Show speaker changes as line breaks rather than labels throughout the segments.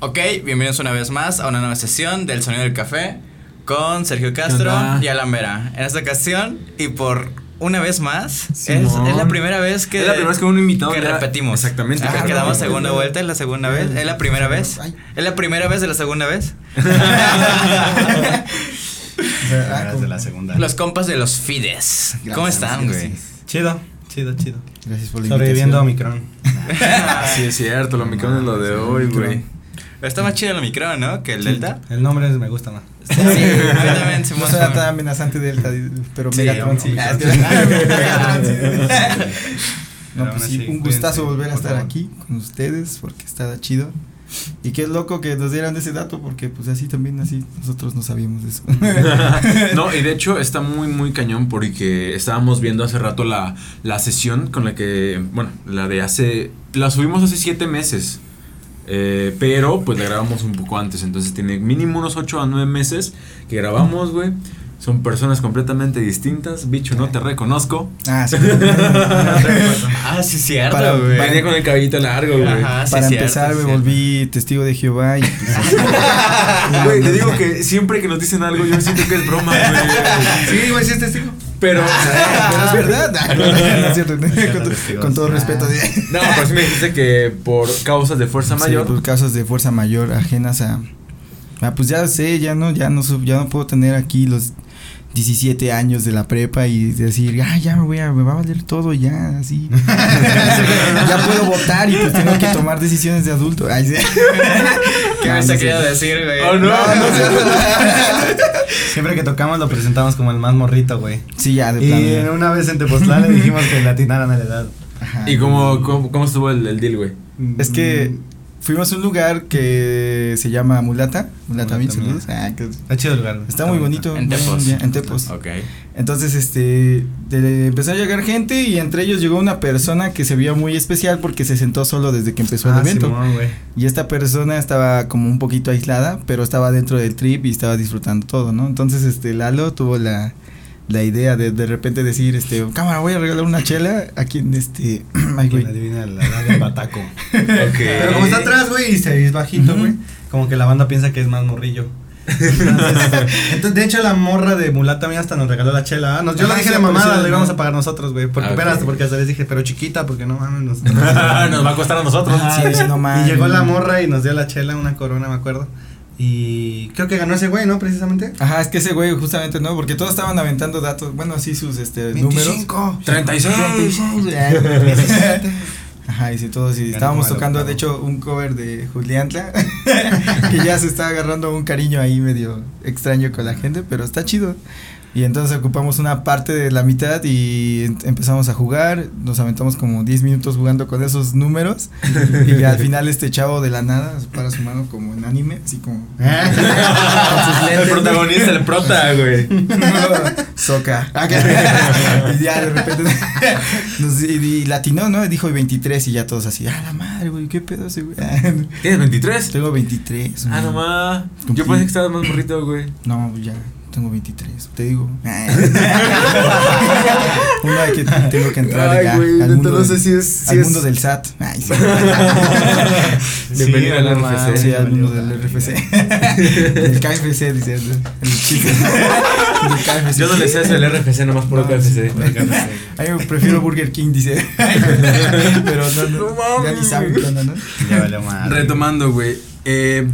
Ok, bienvenidos una vez más a una nueva sesión del Sonido del Café con Sergio Castro y Alan Vera. En esta ocasión y por una vez más, es, es, la primera vez que.
Es la primera vez que un invitado.
Que repetimos.
Exactamente.
Ah, que damos segunda vuelta, es la segunda vez. Es la primera vez. Es la primera vez de la segunda vez.
de la segunda.
Los compas de los Fides. ¿Cómo están, güey?
Chido, chido, chido.
Gracias por la
Sobreviviendo a Omicron.
sí, es cierto, el Omicron es lo de hoy, güey.
Está más chido el Omicron, ¿no? Que el Delta.
El nombre me gusta más.
Sí, completamente.
No será tan amenazante Delta, pero
Sí,
Megatron sí. No,
Pero
pues sí, un gustazo volver a estar aquí con ustedes porque está chido. Y qué loco que nos dieran ese dato porque pues así también así nosotros no sabíamos eso.
no, y de hecho está muy, muy cañón porque estábamos viendo hace rato la, la sesión con la que, bueno, la de hace, la subimos hace siete meses. Eh, pero pues la grabamos un poco antes, entonces tiene mínimo unos 8 a 9 meses que grabamos, güey. Son personas completamente distintas. Bicho, no te reconozco.
ah, sí.
Ah, sí, cierto,
Para-
güey.
Venía con el cabellito largo, güey.
Ajá, sí,
Para
cierto,
empezar me
cierto.
volví testigo de Jehová y pues,
Güey, te digo que siempre que nos dicen algo, yo siento que es broma, güey.
Sí, güey, sí es testigo.
Pero.
pero es verdad. No, no, no es cierto. Con, todo respeto. de-
No, pero sí me dijiste que por causas de fuerza
Sí,
mayor.
por causas de fuerza mayor ajenas a ah, pues ya sé, ya no ya no ya no puedo tener aquí los 17 años de la prepa y decir, "Ah, ya me voy a me va a valer todo ya así." ya puedo votar y pues tengo que tomar decisiones de adulto. Ay, sí.
¿Qué
Ah,
me
no
está
sé.
queriendo decir, güey?
Oh, no.
No, no sé.
Siempre que tocamos lo presentamos como el más morrito, güey.
Sí, ya de
Y
plano.
una vez en Tepoztlán le dijimos que le atinaran a la edad.
Ajá.
¿Y cómo, cómo, cómo estuvo el, el deal, güey?
Es que fuimos a un lugar que se llama Mulata, Mulata
Mulata,
Mil, saludos. Ah, que
Está chido el lugar.
está muy bonito.
En Tepos.
En Tepos.
Ok.
Entonces, este, de- empezó a llegar gente y entre ellos llegó una persona que se vio muy especial porque se sentó solo desde que empezó
Ah,
el evento.
Simón, güey.
y esta persona estaba como un poquito aislada, pero estaba dentro del trip y estaba disfrutando todo, ¿no? Entonces, este, Lalo tuvo la, la idea de de repente decir, este, cámara, voy a regalar una chela a quien, este, ay, güey.
Adivina la edad del bataco.
Ok.
Pero como está atrás, güey, y se es bajito, güey. Como que la banda piensa que es más morrillo. Entonces, entonces, de hecho, la morra de mulata mía hasta nos regaló la chela. ¿ah? Nos, yo le dije
sí,
de mamada, lo íbamos a pagar nosotros, güey. Porque,
Ah, ok.
espérate, porque hasta les dije, pero chiquita, porque no mames. Nos,
Nos va a costar a nosotros.
Sí, sí, no
y
mames.
llegó la morra y nos dio la chela, una corona, me acuerdo. Y creo que ganó ese güey, ¿no? Precisamente.
Ajá, es que ese güey justamente no, porque todos estaban aventando datos, bueno, así sus este números.
25.
36.
26. Ajá, y sí, todos, y
Ganó
estábamos tocando, de hecho, un cover de Juliantla, que ya se está agarrando un cariño ahí medio extraño con la gente, pero está chido. Y entonces ocupamos una parte de la mitad y em- empezamos a jugar, nos aventamos como 10 minutos jugando con esos números y al final este chavo de la nada para su mano como en anime, así como con sus
El protagonista, el prota, güey.
Soca. y ya de repente nos, y, y latinó, ¿no? Dijo 23 y ya todos así, ah, la madre, güey, qué pedo ese güey.
¿Tienes 23?
Tengo 23.
Ah,
güey.
no más. Yo pensé que estabas más morrito, güey.
No, ya, tengo 23, te digo. Una que tengo que entrar ya al, mundo, del-
si es.
al mundo del SAT. Ay, sí.
Bienvenido al RFC.
Sí, al mundo del. RFC. del KFC, dice. El KFC.
Yo no le sé hacer el RFC, nomás por
No,
KFC.
A mí prefiero Burger King, dice. Pero no, no,
No
ya ni
mames.
saben qué onda, ¿no?
Ya valió madre.
Retomando, güey. Eh,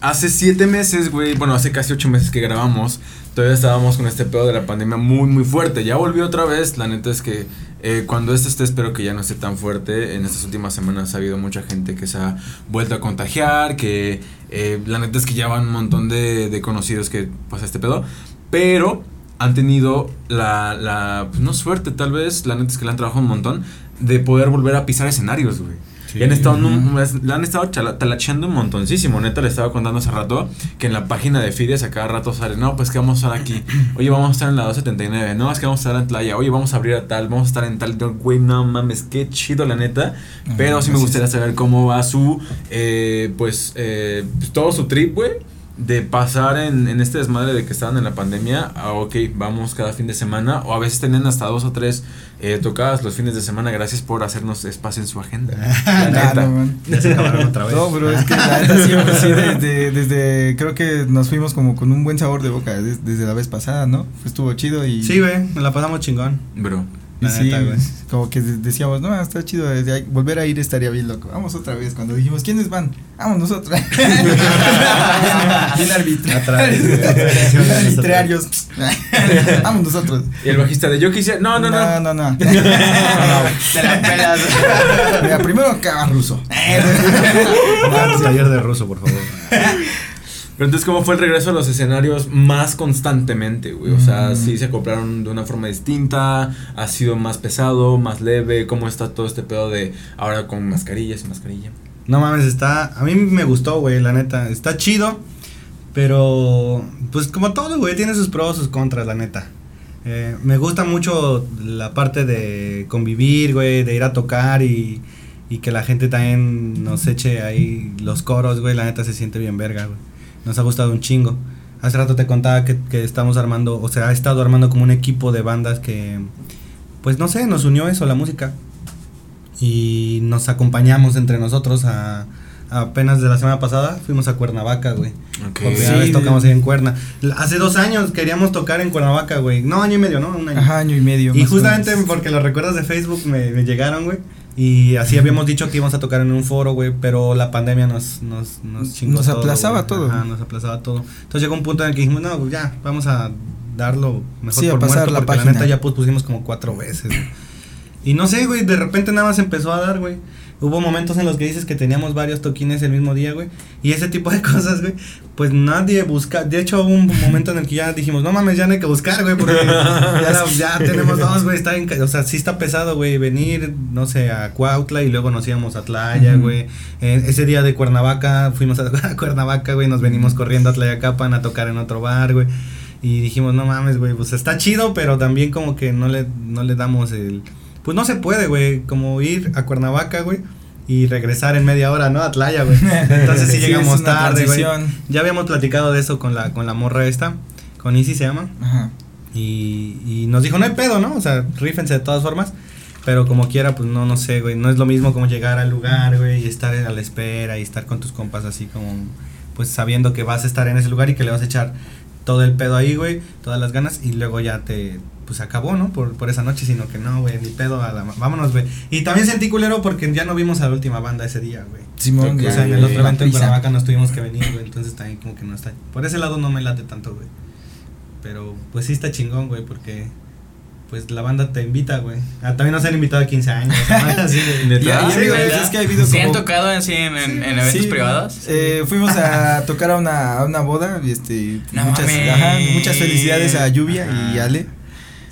hace siete meses, güey. Bueno, hace casi ocho meses que grabamos. Todavía estábamos con este pedo de la pandemia muy, muy fuerte. Ya volvió otra vez. La neta es que eh, cuando esto esté, espero que ya no esté tan fuerte. En estas últimas semanas ha habido mucha gente que se ha vuelto a contagiar. Que eh, la neta es que ya van un montón de, de conocidos que pasa este pedo. Pero han tenido la, la pues no suerte tal vez, la neta es que le han trabajado un montón, de poder volver a pisar escenarios, güey.
Sí.
Y han estado, le han estado talacheando un montoncísimo. Neta, le estaba contando hace rato que en la página de Fides a cada rato sale, no, pues que vamos a estar aquí. Oye, vamos a estar en la 279. No, es que vamos a estar en Playa. Oye, vamos a abrir a tal, vamos a estar en tal. Güey, no mames, qué chido, la neta.
Ajá,
Pero sí me gustaría saber cómo va su, eh, pues, eh, pues, todo su trip, güey. De pasar en, en este desmadre de que estaban en la pandemia a, ok, vamos cada fin de semana, o a veces tenían hasta dos o tres eh, tocadas los fines de semana. Gracias por hacernos espacio en su agenda. la neta.
Ya se acabaron otra vez.
No, bro, es que la neta sí, sí, desde, desde, creo que nos fuimos como con un buen sabor de boca desde, desde la vez pasada, ¿no? Estuvo chido y...
Sí, güey, nos la pasamos chingón.
Bro.
Y
La
sí,
neta, güey.
como que de- decíamos, no, está chido, desde ahí- volver a ir estaría bien loco. Vamos otra vez. Cuando dijimos, ¿quiénes van? Vamos nosotros. bien, arbitrarios. Vamos nosotros.
Y el bajista de yo quisiera. No, no, no.
No, no, no.
Te la pelas.
Mira, primero acaba ruso.
Vamos taller de ruso, por favor.
Pero entonces, ¿cómo fue el regreso a los escenarios más constantemente, güey? O sea,
Mm.
sí se acoplaron de una forma distinta, ha sido más pesado, más leve, ¿cómo está todo este pedo de ahora con mascarillas y mascarilla?
No mames, está. A mí me gustó, güey, la neta. Está chido. Pero, pues como todo, güey, tiene sus pros, sus contras, la neta. Eh, me gusta mucho la parte de convivir, güey, de ir a tocar y, y que la gente también nos eche ahí los coros, güey. La neta se siente bien verga, güey. Nos ha gustado un chingo. Hace rato te contaba que, que estamos armando, o sea, ha estado armando como un equipo de bandas que, pues no sé, nos unió eso, la música. Y nos acompañamos entre nosotros a, a apenas de la semana pasada fuimos a Cuernavaca, güey.
Ok.
Por primera
Sí,
vez tocamos ahí en Cuerna. Hace dos años queríamos tocar en Cuernavaca, güey. No, año y medio, ¿no? Un año.
Ajá, año y medio.
y justamente porque los recuerdos de Facebook me, me llegaron, güey. Y así habíamos dicho que íbamos a tocar en un foro, güey, pero la pandemia nos, nos, nos chingó
Nos
todo,
aplazaba todo.
Ajá, nos aplazaba todo. Entonces llegó un punto en el que dijimos, no, ya, vamos a darlo mejor
Sí, a
por
pasar
muerto,
la
porque la
página.
neta ya pues, pusimos como cuatro veces. Y no sé, güey, de repente nada más empezó a dar, güey. Hubo momentos en los que dices que teníamos varios toquines el mismo día, güey. Y ese tipo de cosas, güey. Pues nadie busca. De hecho, hubo un momento en el que ya dijimos, no mames, ya no hay que buscar, güey. Porque ya, la- ya tenemos dos, güey. Está en o sea, sí está pesado, güey. Venir, no sé, a Cuautla y luego nos íbamos a Tlaya, güey. Eh, ese día de Cuernavaca, fuimos a, a Cuernavaca, güey. Nos venimos corriendo a Tlayacapan a tocar en otro bar, güey. Y dijimos, no mames, güey, pues está chido, pero también como que no le, no le damos el... Pues no se puede, güey, como ir a Cuernavaca, güey, y regresar en media hora, ¿no? A Tlaya, güey. Entonces sí
Sí,
llegamos tarde, güey. Ya habíamos platicado de eso con la, con la morra esta, con Isi se llama,
Ajá.
y, y nos dijo, no hay pedo, ¿no? O sea, rífense de todas formas. Pero como quiera, pues no, no sé, güey. No es lo mismo como llegar al lugar, güey, y estar a la espera y estar con tus compas así como, pues sabiendo que vas a estar en ese lugar y que le vas a echar todo el pedo ahí, güey, todas las ganas y luego ya te, pues acabó, ¿no? Por, por esa noche, sino que no, güey, ni pedo, a la, vámonos, güey. Y también sentí culero porque ya no vimos a la última banda ese día, güey.
Simón.
O sea, en el otro evento en. Cuernavaca nos tuvimos que venir, güey. Entonces también como que no está. Por ese lado no me late tanto, güey. Pero pues sí está chingón, güey, porque pues la banda te invita, güey. Ah, también nos han invitado a 15 años. Así.
Y-
Ah,
es que ha habido
¿Sí han
como-
tocado en, sí, en, en- en eventos
Sí,
privados?
Eh, fuimos a tocar a una, a una boda y este
No
muchas, ajá, muchas felicidades a Lluvia y. Ale.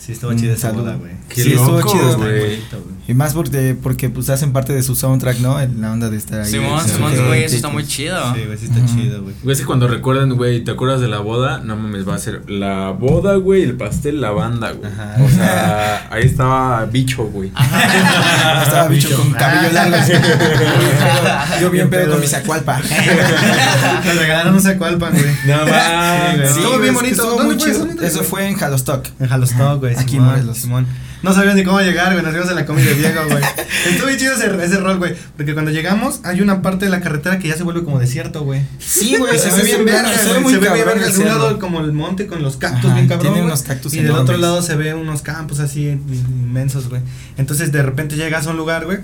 Sí, estuvo chida esa boda, güey.
Qué
Sí, estuvo chido,
güey.
Y más porque, porque pues hacen parte de su soundtrack, ¿no? En la onda de estar ahí.
Simón, Simón, güey, eso está muy chido.
Sí, güey, sí está chido, güey.
Güey, es que cuando recuerdan, güey, ¿te acuerdas de la boda? No mames, va a ser la boda, güey, el pastel, la banda, güey.
Ajá.
O sea, ahí estaba bicho, güey.
Estaba bicho
Bicho.
con cabello largo. así. Yo bien pedo con mi sacualpa.
Nos regalaron un sacualpan, güey.
No
Sí,
mames.
güey. Estuvo bien bonito.
estuvo
¿Dónde
muy
fue eso?
chido.
¿Dónde
Eso
fue?
en Halostock.
En Halostock, güey.
Aquí en Morelos.
Simón. No sabías ni cómo llegar, güey. Nos fuimos a la comida de Diego, güey. Estuvo bien chido ese, ese rol, güey. Porque cuando llegamos, hay una parte de la carretera que ya se vuelve como desierto, güey.
Sí, güey,
se
se
ve bien verga,
se ve muy
Se ve bien verga. De un lado como el monte con los cactus
Ajá,
bien cabrón.
tiene
güey.
unos cactus
Y del otro lado se ve unos campos así inmensos, güey. Entonces de repente llegas a un lugar, güey.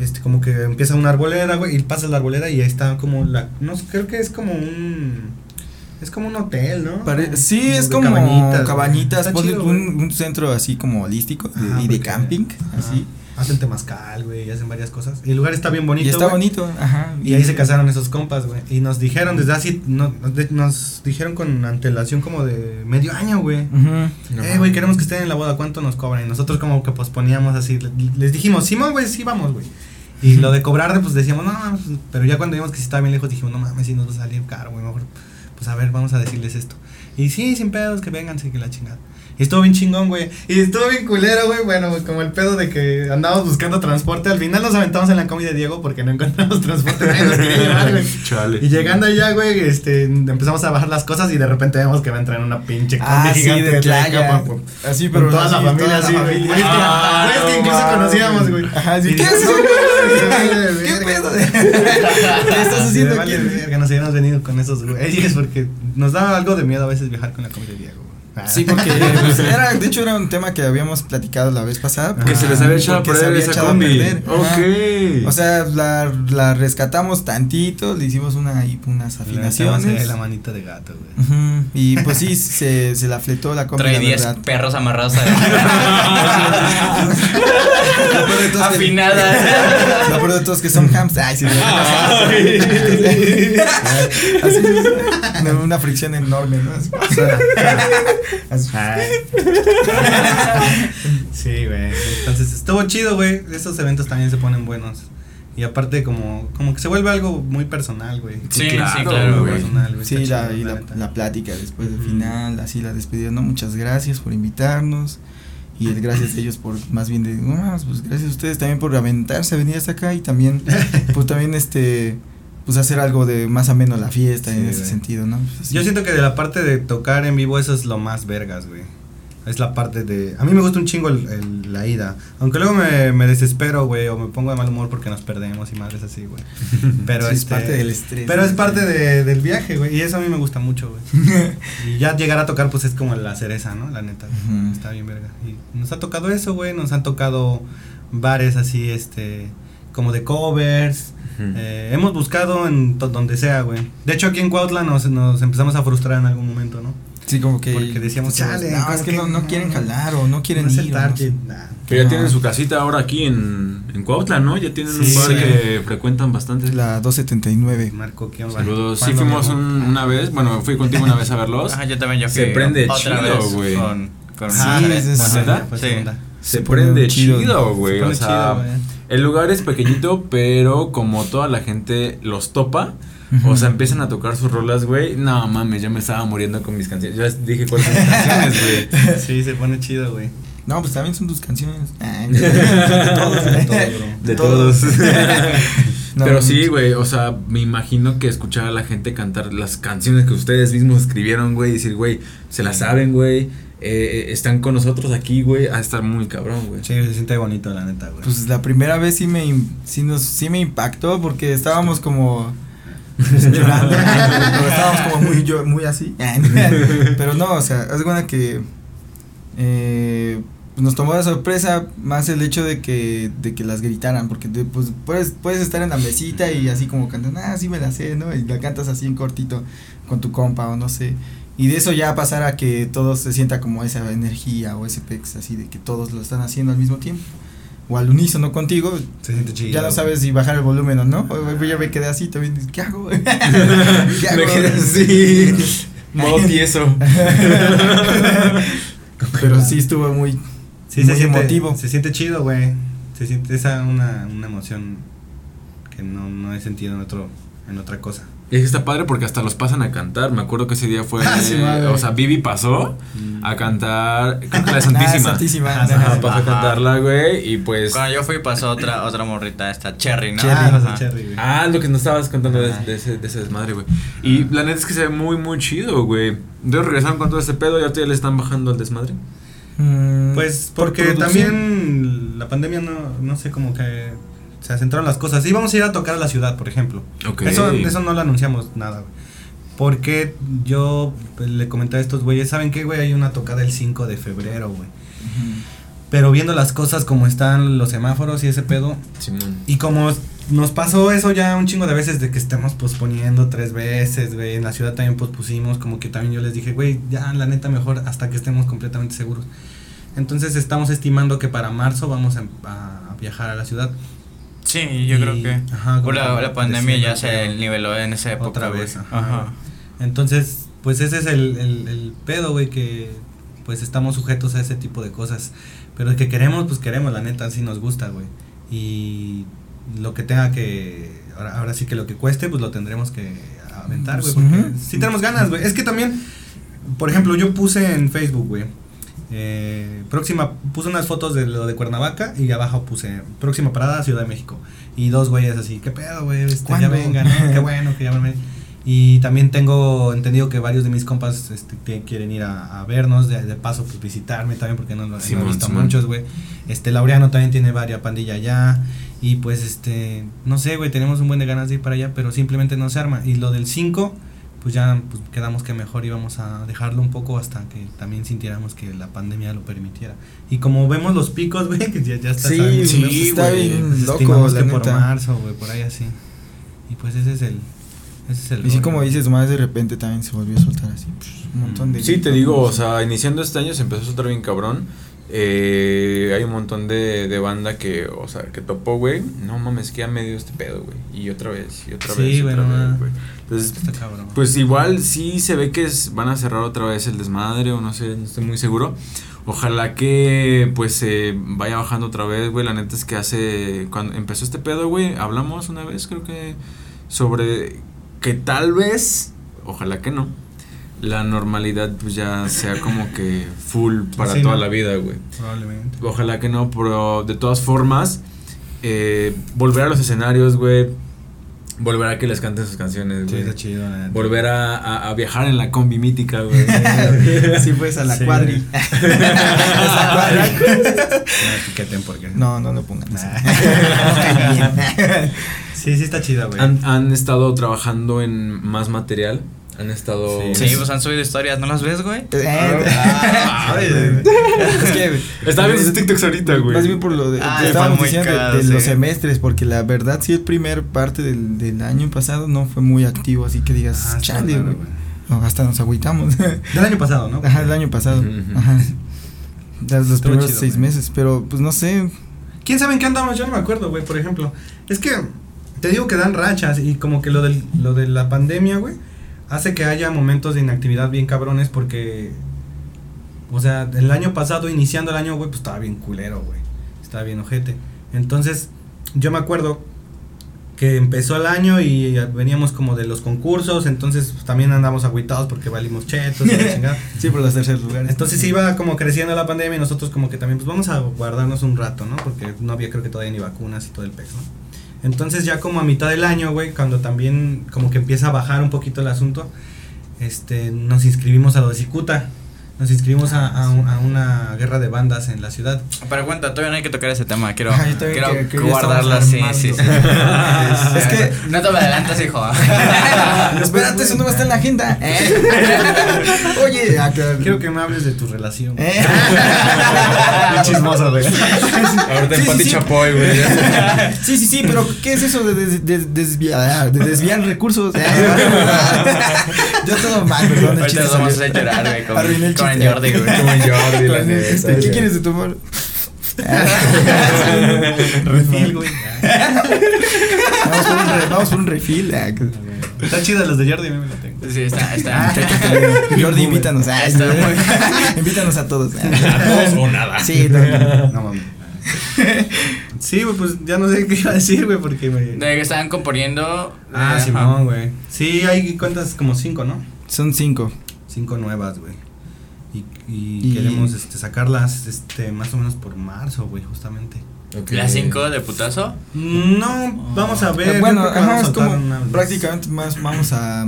Este, como que empieza una arboleda, güey. Y pasas la arboleda y ahí está como la. No sé, creo que es como un. Es como un hotel, ¿no?
Pare- sí, es como
cabañitas,
cabañitas,
chido,
un, centro así como holístico
Ajá,
y de camping,
ajá.
así.
Hacen temazcal, güey, y hacen varias cosas. Y el lugar está bien bonito.
y está bonito, ajá.
Y ahí se casaron esos compas, güey. Y nos dijeron desde así, no, de- nos dijeron con antelación como de medio año, güey.
No
eh, güey, queremos que estén en la boda, ¿cuánto nos cobran? Y nosotros como que posponíamos así, le- les dijimos, Simón, güey, sí vamos, güey. Y lo de cobrar, pues decíamos, no, no, pues", pero ya cuando vimos que sí estaba bien lejos, dijimos, no mames, sí nos va a salir caro, güey, mejor pues a ver, vamos a decirles esto. Y sí, sin pedos, que vengan, sí, que la chingada. Y estuvo bien chingón, güey. Y estuvo bien culero, güey. Bueno, como el pedo de que andábamos buscando transporte. Al final nos aventamos en la comida de Diego porque no encontramos transporte. Nos quería llevar, güey.
Chale.
Y llegando allá, güey, este, empezamos a bajar las cosas y de repente vemos que va a entrar en una pinche
Ah,
combi
sí,
gigante
de
Tlaca,
playa.
con-
Así,
con
pero
toda la familia
toda la
así, güey.
familia.
Güey, es que-
Ah,
güey, es que
no
incluso conocíamos, güey.
Ajá, sí, ¿qué haces,
güey?
¿Qué pedo? ¿Qué estás haciendo
Sí,
aquí?
verga, nos hubiéramos venido con esos güeyes porque nos daba algo de miedo a veces viajar con la comida de Diego. Ah.
Sí, porque pues, era, de hecho era un tema que habíamos platicado la vez pasada.
Que se les había echado a perder
había
esa
echado a
combi.
O sea, la, la rescatamos tantito, le hicimos una, unas afinaciones.
La manita de gato, güey.
Ujú, Y pues sí, se, se la fletó la combi,
Trae
la
10
verdad.
perros amarrados a
Lo peor de todo es que-
Afinada.
Lo peor de todo es que son hams. Ay, sí, Así, una, una fricción enorme, ¿no?
Sí, güey. Entonces estuvo chido, güey. Esos eventos también se ponen buenos. Y aparte como, como que se vuelve algo muy personal, güey.
Sí, sí,
claro,
claro,
güey.
güey.
Personal, güey.
Sí, la,
chido,
y la, la plática después del final, así la despedida, ¿no? Muchas gracias por invitarnos. Y el gracias a ellos por, más bien de, no, pues gracias a ustedes también por aventarse a venir hasta acá y también, pues también este, pues hacer algo de más ameno la fiesta
Sí,
en ese sentido, ¿no? Pues.
Yo siento que de la parte de tocar en vivo eso es lo más vergas, güey. Es la parte de... A mí me gusta un chingo el, el- la ida. Aunque luego me, me desespero, güey, o me pongo de mal humor porque nos perdemos y madres así, güey. Pero
Sí, es
este,
parte del estrés.
Pero es parte de, del viaje, güey. Y eso a mí me gusta mucho, güey. y ya llegar a tocar, pues es como la cereza, ¿no? La neta. Está bien, verga. Y nos ha tocado eso, güey. Nos han tocado bares así, este... Como de covers. Eh, hemos buscado en donde sea, güey. De hecho, aquí en Cuautla nos, nos empezamos a frustrar en algún momento, ¿no?
Sí, como que.
Porque decíamos,
todos,
chale,
no, es que,
que
no, no quieren jalar o no quieren
no
ir.
el
o no
target,
sé.
nah.
Que ya tienen su casita ahora aquí en, en Cuautla, ¿no? Ya tienen
Sí,
un bar
sí.
que frecuentan bastante.
La 279.
Marco, ¿qué onda?
Saludos. Sí
¿Cuándo,
fuimos un- una vez, bueno, fui contigo una vez a verlos.
Ajá, yo también ya fui
Se prende
otra
chido, güey.
con, con
Ajá,
Sí, es- es-
pues,
Sí.
Se,
Se
prende
chido.
güey.
Se
O sea,
chido, güey.
el lugar es pequeñito, pero como toda la gente los topa, o sea, empiezan a tocar sus rolas, güey. No mames, ya me estaba muriendo con mis canciones. Yo ya dije cuáles son mis canciones, güey.
Sí, se pone chido, güey.
No, pues también son tus canciones. Ay,
De todos, de todos, bro.
De todos.
No,
Pero sí, güey, o sea, me imagino que escuchar a la gente cantar las canciones que ustedes mismos escribieron, güey, y decir, güey, se las saben, güey, eh, están con nosotros aquí, güey, a estar muy cabrón, güey.
Sí, se siente bonito, la neta, güey.
Pues la primera vez sí me, im- sí nos, sí me impactó porque estábamos como llorando, pero estábamos como muy, yo- muy así. Pero no, o sea, es buena que eh, nos tomó de sorpresa más el hecho de que, de que las gritaran, porque pues puedes, puedes estar en la mesita y así como cantan, ah, sí me la sé, ¿no? Y la cantas así en cortito con tu compa o no sé. Y de eso ya pasar a que todo se sienta como esa energía o ese pex así de que todos lo están haciendo al mismo tiempo. O al unísono contigo,
se siente chido.
ya no sabes si bajar el volumen o no. Yo me quedé así también, ¿qué hago? ¿Qué hago?
Me quedé así, modo tieso.
Pero sí estuvo muy,
Sí,
muy
se siente,
emotivo.
Se siente chido, güey. Se siente esa una, una emoción que no, no he sentido en otro en otra cosa.
Y es que está padre porque hasta los pasan a cantar. Me acuerdo que ese día fue.
Ah, sí,
eh, o sea, Vivi pasó a cantar. Creo que la
Ah,
Santísima.
Santísima.
Ajá,
Ajá.
pasó a cantarla, güey. Y pues.
Cuando yo fui pasó otra otra morrita, esta Cherry, ¿no?
Cherry.
Ah, Cherry, güey.
Ah, lo que nos estabas contando de, ese, de ese desmadre, güey. Y la neta es que se ve muy, muy chido, güey. De regresaron con todo ese pedo y ahorita ya le están bajando el desmadre.
Mm,
Pues
por
porque también la pandemia no, no sé, como que se acentraron las cosas. Íbamos a ir a tocar a la ciudad, por ejemplo.
Ok.
Eso, eso no lo anunciamos nada, güey. Porque yo pues, le comenté a estos güeyes, ¿saben qué, güey? Hay una tocada el 5 de febrero, güey. Pero viendo las cosas como están los semáforos y ese pedo,
Simón.
y como nos pasó eso ya un chingo de veces de que estemos posponiendo tres veces, güey. En la ciudad también pospusimos, como que también yo les dije, güey, ya la neta mejor hasta que estemos completamente seguros. Entonces estamos estimando que para marzo vamos a, a viajar a la ciudad.
Sí, yo
Y-
creo que
ajá,
la, la pandemia ya se niveló en esa época.
Otra
güey.
vez, ajá.
Ajá.
Entonces, pues ese es el, el, el pedo, güey, que pues estamos sujetos a ese tipo de cosas. Pero el que queremos, pues queremos, la neta, sí nos gusta, güey. Y lo que tenga que, ahora, ahora sí que lo que cueste, pues lo tendremos que aventar, güey. Porque sí tenemos ganas, güey. Es que también, por ejemplo, yo puse en Facebook, güey. Eh, próxima, puse unas fotos de lo de Cuernavaca y abajo puse próxima parada Ciudad de México. Y dos güeyes así, ¿qué pedo, güey? Este, ya vengan, ¿no? Qué bueno que ya vengan. Y también tengo entendido que varios de mis compas este, quieren ir a, vernos, de, paso pues, visitarme también, porque no, lo he visto muchos, güey. Este, Laureano también tiene varias pandilla allá. Y pues, este, no sé, güey, tenemos un buen de ganas de ir para allá, pero simplemente no se arma. Y lo del 5, pues ya pues, quedamos que mejor íbamos a dejarlo un poco hasta que también sintiéramos que la pandemia lo permitiera. Y como vemos los picos, güey, que ya, ya está,
sí, sí, está bien
pues, loco, que por marzo, güey, por ahí así. Y pues ese es el
y sí, como dices, más de repente también se volvió a soltar así. un montón de.
Sí, te digo, o sea, iniciando este año se empezó a soltar bien cabrón. Eh, hay un montón de, de banda que, o sea, que topó, güey. No mames, que ya medio este pedo, güey. Y otra vez, y otra vez. Y otra vez, güey. Entonces, pues igual sí se ve que van a cerrar otra vez el desmadre, o no sé, no estoy muy seguro. Ojalá que pues se vaya bajando otra vez, güey. La neta es que hace. Cuando empezó este pedo, güey, hablamos una vez, creo que. Sobre que tal vez, ojalá que no, la normalidad pues ya sea como que full para toda la vida, güey. Probablemente. Ojalá que no, pero de todas formas, eh, volver a los escenarios, güey. Volver a que les canten sus canciones, güey. Sí, chido, Volver a, a, viajar en la combi mítica, güey.
sí, pues a la cuadri.
a la cuadri. porque.
No, no lo pongan.
Sí, sí está chida, güey.
Han, han estado trabajando en más material. Han estado.
Sí, pues han subido historias, ¿no las ves, güey? Eh,
ah, es que. Estaba viendo sus TikToks ahorita, güey.
Más bien por lo de. Ah, estábamos diciendo de, los semestres, porque la verdad, sí, el primer parte del, del año pasado no fue muy activo, así que digas, ah, chale, güey. No, hasta nos agüitamos.
Del año pasado, ¿no?
Ajá, del año pasado. Ajá. De los primeros seis meses, pero pues no sé.
¿Quién sabe en qué andamos? Yo no me acuerdo, güey, por ejemplo. Es que te digo que dan rachas y como que lo, del, lo de la pandemia, güey, hace que haya momentos de inactividad bien cabrones porque, o sea, el año pasado, iniciando el año, güey, pues estaba bien culero, güey. Estaba bien ojete. Entonces, yo me acuerdo que empezó el año y veníamos como de los concursos, entonces pues, también andamos agüitados porque valimos chetos
Sí, por los terceros lugares.
Entonces iba como creciendo la pandemia y nosotros como que también pues vamos a guardarnos un rato, ¿no? Porque no había creo que todavía ni vacunas y todo el peso, ¿no? Entonces ya como a mitad del año, güey, cuando también como que empieza a bajar un poquito el asunto, este, nos inscribimos a Cicuta. Nos inscribimos a, a, una guerra de bandas en la ciudad.
Pero cuenta, todavía no hay que tocar ese tema. Quiero, quiero guardarlo así. Sí, sí, es que. No te lo adelantas, hijo.
Espérate, eso no va a estar en la agenda.
Oye, quiero que me hables de tu relación.
Eh. chismoso, güey. Ahorita en Pati Chapoy, güey.
Sí, sí, sí, pero ¿qué es eso de, de, desviar, de desviar recursos? Yo todo mal, perdón.
Ahorita vamos a llorar, güey. Como en Jordi, güey. Como en
Jordi, la neta. ¿Qué quieres de tomar?
refil, güey.
Vamos por un, vamos por un refil. Ah,
Están chidas los de Jordi, a mí me lo tengo.
Sí, está, está.
Jordi, invítanos. Ah, invítanos a todos.
A todos o nada.
Sí, no, no mames.
Sí, güey, pues ya no sé qué iba a decir, güey, porque me...
De que estaban componiendo.
Ah, sí, no, güey. Sí, hay cuentas como cinco, ¿no?
Son cinco.
Cinco nuevas, güey. Y, queremos este, sacarlas este, más o menos por marzo, güey, justamente.
Okay. ¿Las 5 de putazo?
No, vamos a ver.
Bueno, es como prácticamente más vamos a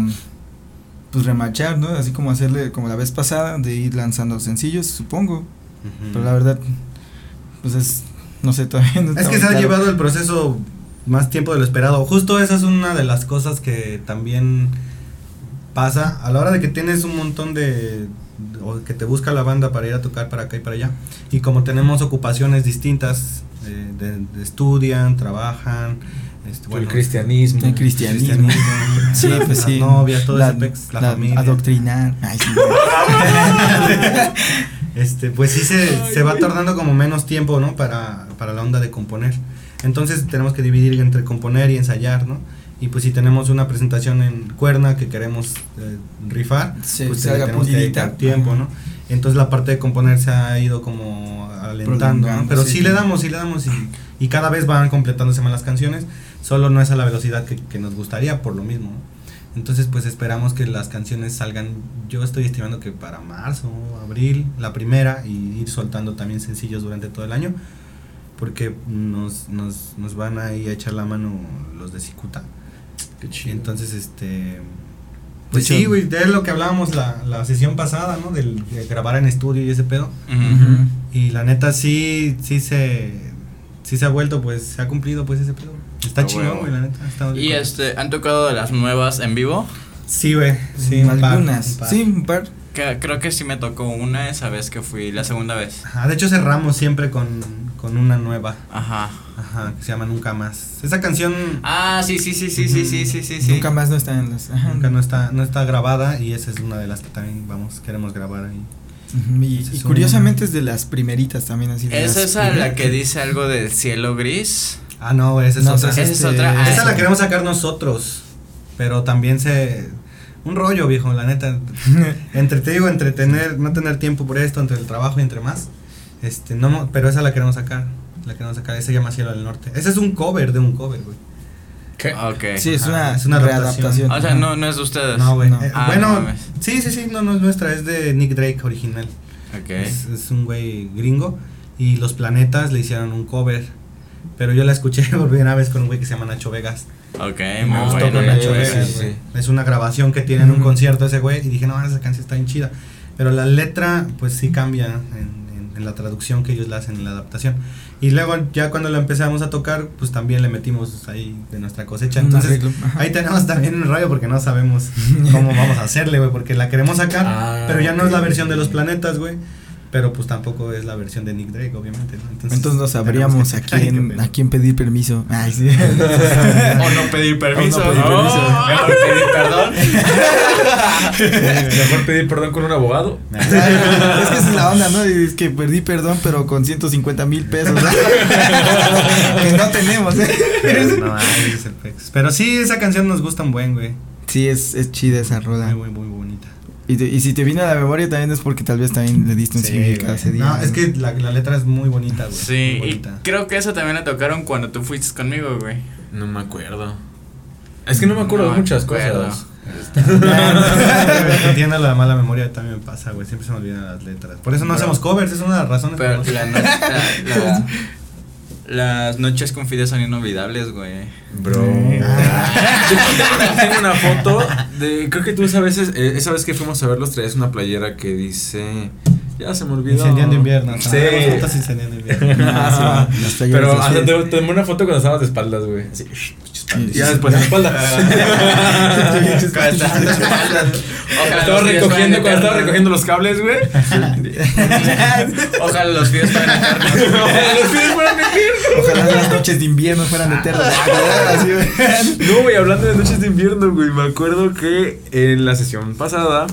pues remachar, ¿no? Así como hacerle como la vez pasada de ir lanzando sencillos, supongo. Pero la verdad pues es no sé, todavía no
Es que se ha llevado el proceso más tiempo de lo esperado. Justo esa es una de las cosas que también pasa a la hora de que tienes un montón de o que te busca la banda para ir a tocar para acá y para allá. Y como tenemos ocupaciones distintas, eh, de, estudian, trabajan,
este, el cristianismo.
El cristianismo.
sí, pues sí.
novias, todo la, la, familia. Adoctrinar.
este, pues sí se, se va tornando como menos tiempo, ¿no? Para, para la onda de componer. Entonces tenemos que dividir entre componer y ensayar, ¿no? Y pues si tenemos una presentación en cuerna que queremos eh, rifar, pues tenemos que dedicar tiempo, ¿no? Entonces la parte de componer se ha ido como alentando, ¿no? Pero sí. le damos, sí le damos y, y, cada vez van completándose más las canciones, solo no es a la velocidad que, que nos gustaría por lo mismo, Entonces, pues esperamos que las canciones salgan. Yo estoy estimando que para marzo, abril, la primera, y ir soltando también sencillos durante todo el año. Porque nos, nos, nos van a ir a echar la mano los de Cicuta.
Qué chido.
Entonces, este. Pues sí, güey, de lo que hablábamos la, la sesión pasada, ¿no? Del, de grabar en estudio y ese pedo.
Ujú.
Y la neta sí, sí se, sí se ha vuelto, pues se ha cumplido pues ese pedo. Está
Ah,
chingón, güey, la neta. está
Y este, ¿han tocado de las nuevas en vivo?
Sí, güey, sí, un par,
Algunas.
un par.
Sí, un par.
Creo que sí me tocó una esa vez que fui, la segunda vez.
Ajá, de hecho cerramos siempre con, con una nueva.
Ajá.
Ajá, que se llama Nunca Más. Esa canción...
Ah, sí, sí, sí, sí, sí, sí, sí, sí.
Nunca Más no está en las...
Nunca no está, no está grabada y esa es una de las que también vamos, queremos grabar ahí.
Y, curiosamente es de las primeritas también así.
¿Es esa la que dice algo del cielo gris?
Ah, no, esa es otra.
Esa, es
otra. Este, ah,
esa la queremos sacar nosotros, pero también se un rollo, viejo, la neta. entre, te digo, entre tener, no tener tiempo por esto, entre el trabajo y entre más. Este, no, mo- pero esa la queremos sacar. La queremos sacar. Esa se llama Cielo del Norte. Ese es un cover de un cover, güey.
¿Qué?
Ok.
Sí, es una,
es una
readaptación.
adaptación.
O sea, no, no es de ustedes.
No, güey.
No.
Eh,
Ah,
bueno,
no
sí, sí, sí, no, no es nuestra, es de Nick Drake original.
Ok.
Es, es un güey gringo. Y Los Planetas le hicieron un cover. Pero yo la escuché por primera vez con un güey que se llama Nacho Vegas.
Ok,
Me
muy
gustó
bueno.
con
Nacho Vegas, sí,
güey.
sí.
Es una grabación que tiene en un
Ujú.
concierto ese güey. Y dije, no, esa canción está bien chida. Pero la letra, pues sí cambia en, en- en la traducción que ellos le hacen en la adaptación. Y luego, ya cuando la empezamos a tocar, pues también le metimos ahí de nuestra cosecha. Entonces, ahí tenemos también un rollo porque no sabemos cómo vamos a hacerle, güey. Porque la queremos sacar,
Ah,
pero ya no es la versión de los planetas, güey. Pero pues tampoco es la versión de Nick Drake, obviamente, ¿no?
Entonces no sabríamos a quién, a quién pedir permiso. Ay, sí.
O no pedir permiso.
O no pedir permiso.
Mejor pedir perdón.
Mejor pedir perdón con un abogado.
es que esa es la onda, ¿no? Y Es que perdí perdón, pero con 150 mil pesos. que no tenemos, ¿eh?
Pero no, ay, es el pex. Pero sí, esa canción nos gusta un buen, güey.
Sí, es, es chida esa rola.
Muy, muy, muy bonita.
Y, te- y si te viene a la memoria también es porque tal vez también le diste un
Sí,
significado ese día.
No, es que la, la letra es muy bonita, güey.
Sí,
muy
y
bonita.
creo que eso también la tocaron cuando tú fuiste conmigo, güey.
No me acuerdo. Es que no me acuerdo
No
de muchas
acuerdo.
cosas.
Entiendo la mala memoria también me pasa, güey. Siempre se me olvidan las letras. Por eso no
Pero-
hacemos covers, es una de las razones.
Pero
por
la, no- la- la- las noches con Fide son inolvidables, güey.
Bro.
Ah.
Tengo una foto de. Creo que tú esa vez, eh, esa vez que fuimos a verlos traías una playera que dice. Ya se me olvidó.
Incendiando invierno.
Sí.
Tenemos fotos incendiando invierno.
Ah, sí, las playeras
Pero
de
hasta te tomé una foto cuando estabas de espaldas, güey. Así. Y después espalda.
De espaldas. Ojalá
Estaba recogiendo,
fueran
cuando estaba
eternos.
recogiendo los cables, güey.
Ojalá los videos fueran eternos.
los pies fueron de
Ojalá las noches de invierno fueran eternas. Güey.
No, güey, hablando de noches de invierno, güey, me acuerdo que en la sesión pasada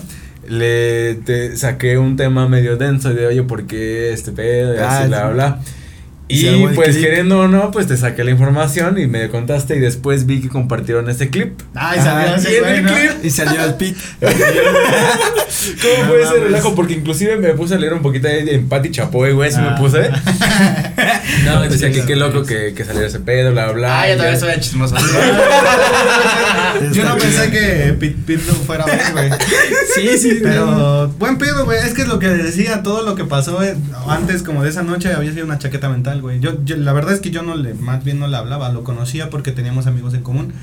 le te saqué un tema medio denso de, oye, ¿por qué este pedo? Y
Ah,
así,
sí.
bla, bla.
Y
Y pues queriendo o no, pues te saqué la información y me contaste y después vi que compartieron este clip.
Ay, salió
Ah,
ese
y
güey,
el
¿no?
clip
Y salió el pit.
¿Cómo
No
fue ese relajo? Porque inclusive me puse a leer un poquito de Pati Chapoy, güey, así
Ah.
me puse. No, decía que qué loco que, que saliera ese pedo, bla, bla.
Ah, yo también soy chismoso.
Yo no pensé que Pit fuera güey.
Sí, sí.
Pero buen pedo, güey. Es que es lo que decía, todo lo que pasó eh, antes, como de esa noche, había sido una chaqueta mental, güey. Yo, yo, la verdad es que yo no le, más bien no le hablaba, lo conocía porque teníamos amigos en común.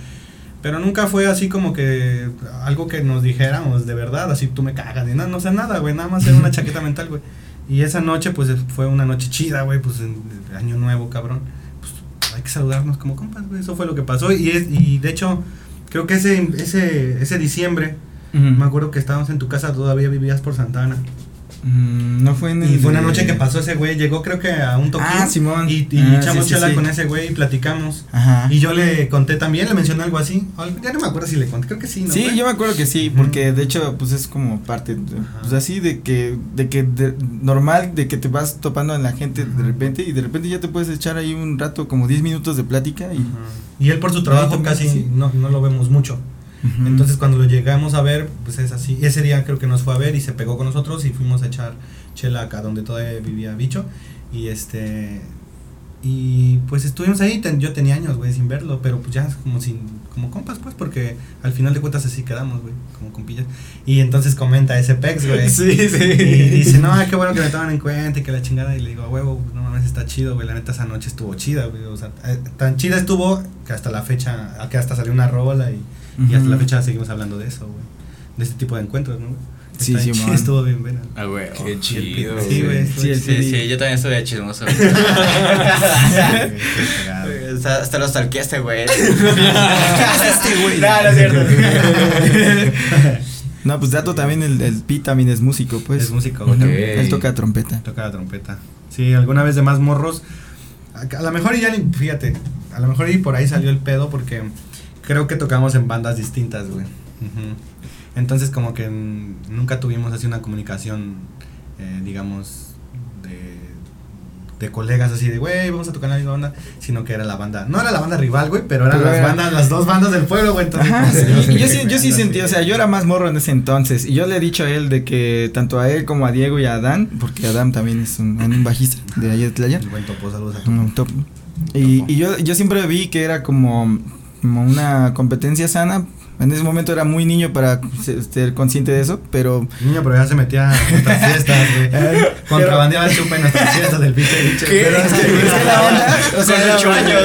Pero nunca fue así como que algo que nos dijéramos de verdad, así tú me cagas, ni nada, no sé nada, güey. Nada más era una chaqueta mental, güey. Y esa noche, pues fue una noche chida, güey, pues en, en año nuevo, cabrón. Pues hay que saludarnos como compas, güey. Eso fue lo que pasó. Y, es, y de hecho, creo que ese, ese, ese diciembre. Me acuerdo que estábamos en tu casa, todavía vivías por Santana.
Mm, no fue en
Y
el
fue una noche que pasó ese güey, llegó creo que a un toquín.
Ah, Simón.
Y, y
Ah,
echamos
sí, sí,
chela
sí.
con ese güey y platicamos.
Ajá.
Y yo le conté también, le mencioné algo así. Ya no me acuerdo si le conté, creo que sí, ¿no?
Sí, yo me acuerdo que sí, porque de hecho, pues es como parte, de- pues así de que, de que de- normal, de que te vas topando en la gente de repente y de repente ya te puedes echar ahí un rato, como 10 minutos de plática y.
Y él por su trabajo
también,
casi no, no lo vemos mucho. Entonces cuando lo llegamos a ver, pues es así. Ese día creo que nos fue a ver y se pegó con nosotros y fuimos a echar chela acá donde todavía vivía Bicho. Y este... Y pues estuvimos ahí, ten- yo tenía años, güey, sin verlo, pero pues ya como sin como compas, pues, porque al final de cuentas así quedamos, güey, como compillas. Y entonces comenta ese pex, güey.
Sí, sí.
Y dice, no, qué bueno que me toman en cuenta y que la chingada. Y le digo, huevo, no mames, está chido, güey. La neta, esa noche estuvo chida, güey. O sea, eh, tan chida estuvo que hasta la fecha, que hasta salió una rola y, y hasta la fecha seguimos hablando de eso, güey. De este tipo de encuentros, ¿no?
Sí, sí,
sí, estuvo bien bueno.
Ah, güey.
Qué chido.
Sí, güey.
Sí, sí, sí, yo también estuve chismoso. hasta, hasta lo stalkeaste, güey. ¿Qué
hace este güey?
No, no es cierto.
No, pues Dato también, el, el Pi también es músico, pues.
Es músico, güey.
Él toca trompeta.
Toca la trompeta. Sí, alguna vez de más morros. A, a lo mejor ya ni, fíjate, a lo mejor y por ahí salió el pedo porque creo que tocamos en bandas distintas, güey. Entonces como que mm, nunca tuvimos así una comunicación, eh, digamos, de, de colegas así de, güey, vamos a tocar en la misma banda, sino que era la banda, no era la banda rival, güey, pero eran
Pero
las
era-
bandas, las dos bandas del pueblo, güey. entonces,
Ajá, sí, yo sí, yo sí sentí, o sea, yo era más morro en ese entonces, y yo le he dicho a él de que tanto a él como a Diego y a Adán, porque Adán también es un, un bajista de allá de
El buen topo, saludos a Topo.
un top. Y, y yo, yo siempre vi que era como una competencia sana, en ese momento era muy niño para ser, consciente de eso, pero
Niño, pero ya se metía a nuestras fiestas, güey. Contrabandeaba el chupa en nuestras fiestas del pinche bicho.
Pero es que, la onda, o sea, la,
ocho años,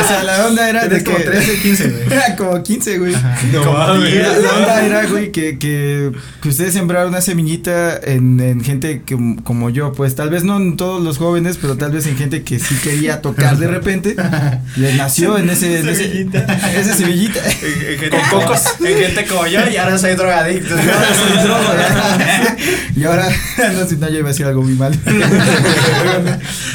o sea, la onda era de que
como 13, 15, güey.
Era como 15, güey.
No
Como
mames.
la, la onda era, güey, que, que, que ustedes sembraron una semillita en, en gente que, como yo, pues tal vez no en todos los jóvenes, pero tal vez en gente que sí quería tocar de repente. Les nació en ese, en ese esa semillita.
Cocos. En gente como yo y ahora soy drogadicto.
Y ahora soy drogo. Y ahora, no sé, no, yo iba a decir algo muy mal.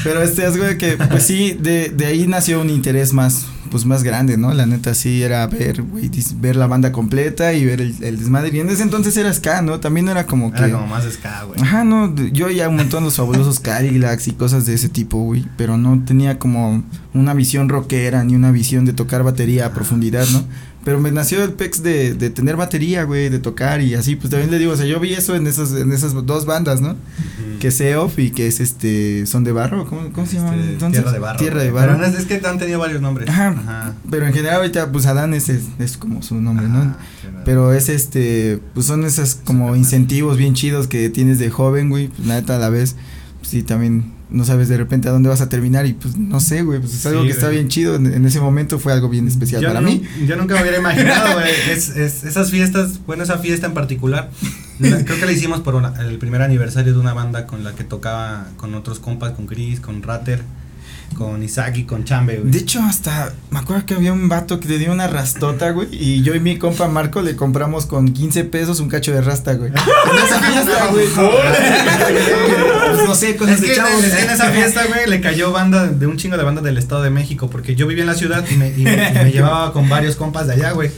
Pero este es güey que, pues sí, de, de ahí nació un interés más, pues más grande, ¿no? La neta sí era ver, güey, ver la banda completa y ver el, el desmadre. Y en ese entonces era ska, ¿no? También era como que.
Era como más ska, güey.
Ajá, no, de- yo ya un montón los fabulosos Cadillacs y cosas de ese tipo, güey, pero no tenía como una visión rockera ni una visión de tocar batería a profundidad, ¿no? Pero me nació el pex de, de tener batería, güey, de tocar y así, pues también le digo, o sea, yo vi eso en esas, en esas dos bandas, ¿no? Que es Seoff y que es este, Son de Barro, ¿cómo, cómo se llama?
Este,
entonces?
Tierra de barro.
Tierra de. Barro.
Pero es, que han tenido varios nombres.
Ajá. Pero en general ahorita, pues Adán es, es, es como su nombre, ¿no?
Ajá,
Pero es este, pues son esas como incentivos bien chidos que tienes de joven, güey, pues la neta a la vez, pues sí, también no sabes de repente a dónde vas a terminar y pues no sé, güey, pues es algo
Sí,
que está bien chido, en, en ese momento fue algo bien especial
Yo
para
no-
mí.
Yo nunca me hubiera imaginado, güey. Es, es, esas fiestas, bueno, esa fiesta en particular, la- creo que la hicimos por una- el primer aniversario de una banda con la que tocaba con otros compas, con Chris, con Ratter, con Isaac y con Chambe, güey.
De hecho, hasta me acuerdo que había un vato que le dio una rastota, güey, y yo y mi compa Marco le compramos con 15 pesos un cacho de rasta, güey. En esa fiesta, güey. Pues no sé, cosas
Es que,
de chavos.
es que en esa fiesta, güey, le cayó banda de un chingo de bandas del Estado de México, porque yo vivía en la ciudad y me, y me- y me llevaba con varios compas de allá, güey.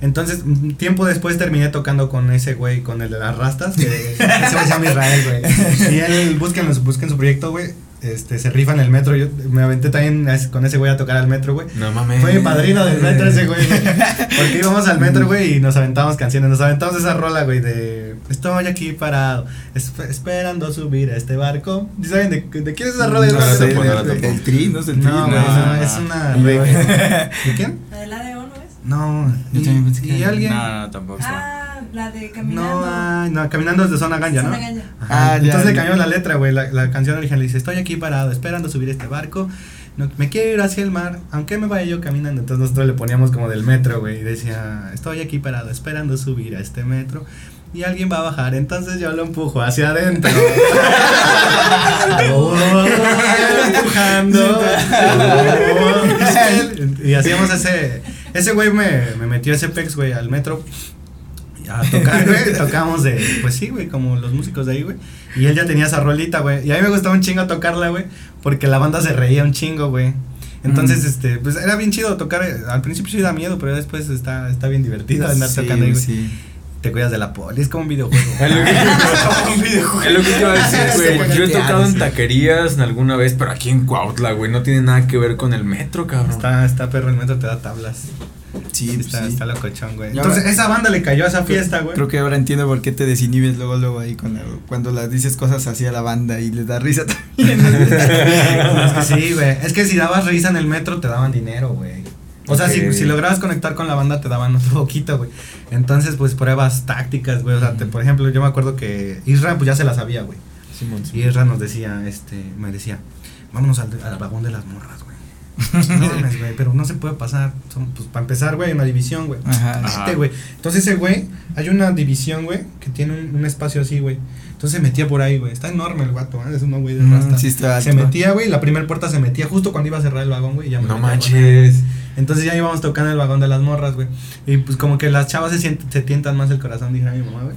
Entonces, un tiempo después terminé tocando con ese güey, con el de las rastas, que güey se llama Israel, güey. Y él, busquen, busquen su proyecto, güey, este, se rifa en el metro, yo me aventé también con ese güey a tocar al metro, güey.
No mames.
Fue mi padrino del metro ese güey, güey. Porque íbamos al metro, güey, y nos aventamos canciones. Nos aventamos esa rola, güey, de Estoy aquí parado, esp- esperando subir a este barco. ¿Y ¿Saben de, de quién es esa rola?
No,
No, sé,
no topo.
El tri, no es el tri.
No, güey,
no,
no, es
no.
una reggae. ¿De quién?
¿La de la de O no es?
No.
Yo
y,
también pensé que
y alguien.
No, no, tampoco.
Ah, la de Caminando.
No, ay, no, caminando desde zona ganja, ¿no?
Zona Ganja.
Ah, ya,
Entonces le cambiaron la letra, güey. La, la canción original dice: Estoy aquí parado, esperando subir este barco. No, me quiero ir hacia el mar, aunque me vaya yo caminando. Entonces nosotros le poníamos como del metro, güey. Y decía: Estoy aquí parado, esperando subir a este metro. Y alguien va a bajar, entonces yo lo empujo hacia adentro. Empujando. y hacíamos ese. Ese güey me, me metió ese pex, güey, al metro a tocar, güey. Tocábamos de, pues sí, güey, como los músicos de ahí, güey. Y él ya tenía esa rolita, güey. Y a mí me gustaba un chingo tocarla, güey, porque la banda se reía un chingo, güey. Entonces,
Mm.
este, pues era bien chido tocar. Al principio sí da miedo, pero después está, está bien divertido andar
Sí,
tocando ahí, güey.
sí.
Te cuidas de la poli, es como un videojuego.
Es lo que, es lo que te iba a decir, güey. Yo he tocado en taquerías en alguna vez, pero aquí en Cuautla, güey. No tiene nada que ver con el metro, cabrón.
Está, está perro el metro, te da tablas.
Sí, pues
está,
sí.
está locochón, güey. Entonces,
ahora-
esa banda le cayó a esa fiesta, güey.
Creo que ahora entiendo por qué te desinhibes luego, luego ahí con la- cuando las dices cosas así a la banda y les da risa también.
es que sí, güey. Es que si dabas risa en el metro, te daban dinero, güey. O sea, si, si lograbas conectar con la banda te daban otro poquito, güey. Entonces, pues pruebas tácticas, güey. O sea, te- por ejemplo, yo me acuerdo que Isra pues ya se la sabía, güey.
Simón,
Y. Isra nos decía, este, me decía, vámonos al, al vagón de las morras, güey. No mames, güey, pero no se puede pasar. Son, pues para empezar, güey, hay una división, güey. Vete, güey. Entonces ese güey, hay una división, güey, que tiene un, un espacio así, güey. Entonces se metía por ahí, güey. Está enorme el guato, ¿eh? Es un güey de
Mm,
rasta.
sí está
se metía, güey, la primera puerta se metía justo cuando iba a cerrar el vagón, güey. y ya me
No
por
manches.
Entonces ya íbamos tocando el vagón de las morras, güey. Y pues como que las chavas se, sienten, se tientan más el corazón, dije a mi mamá, güey.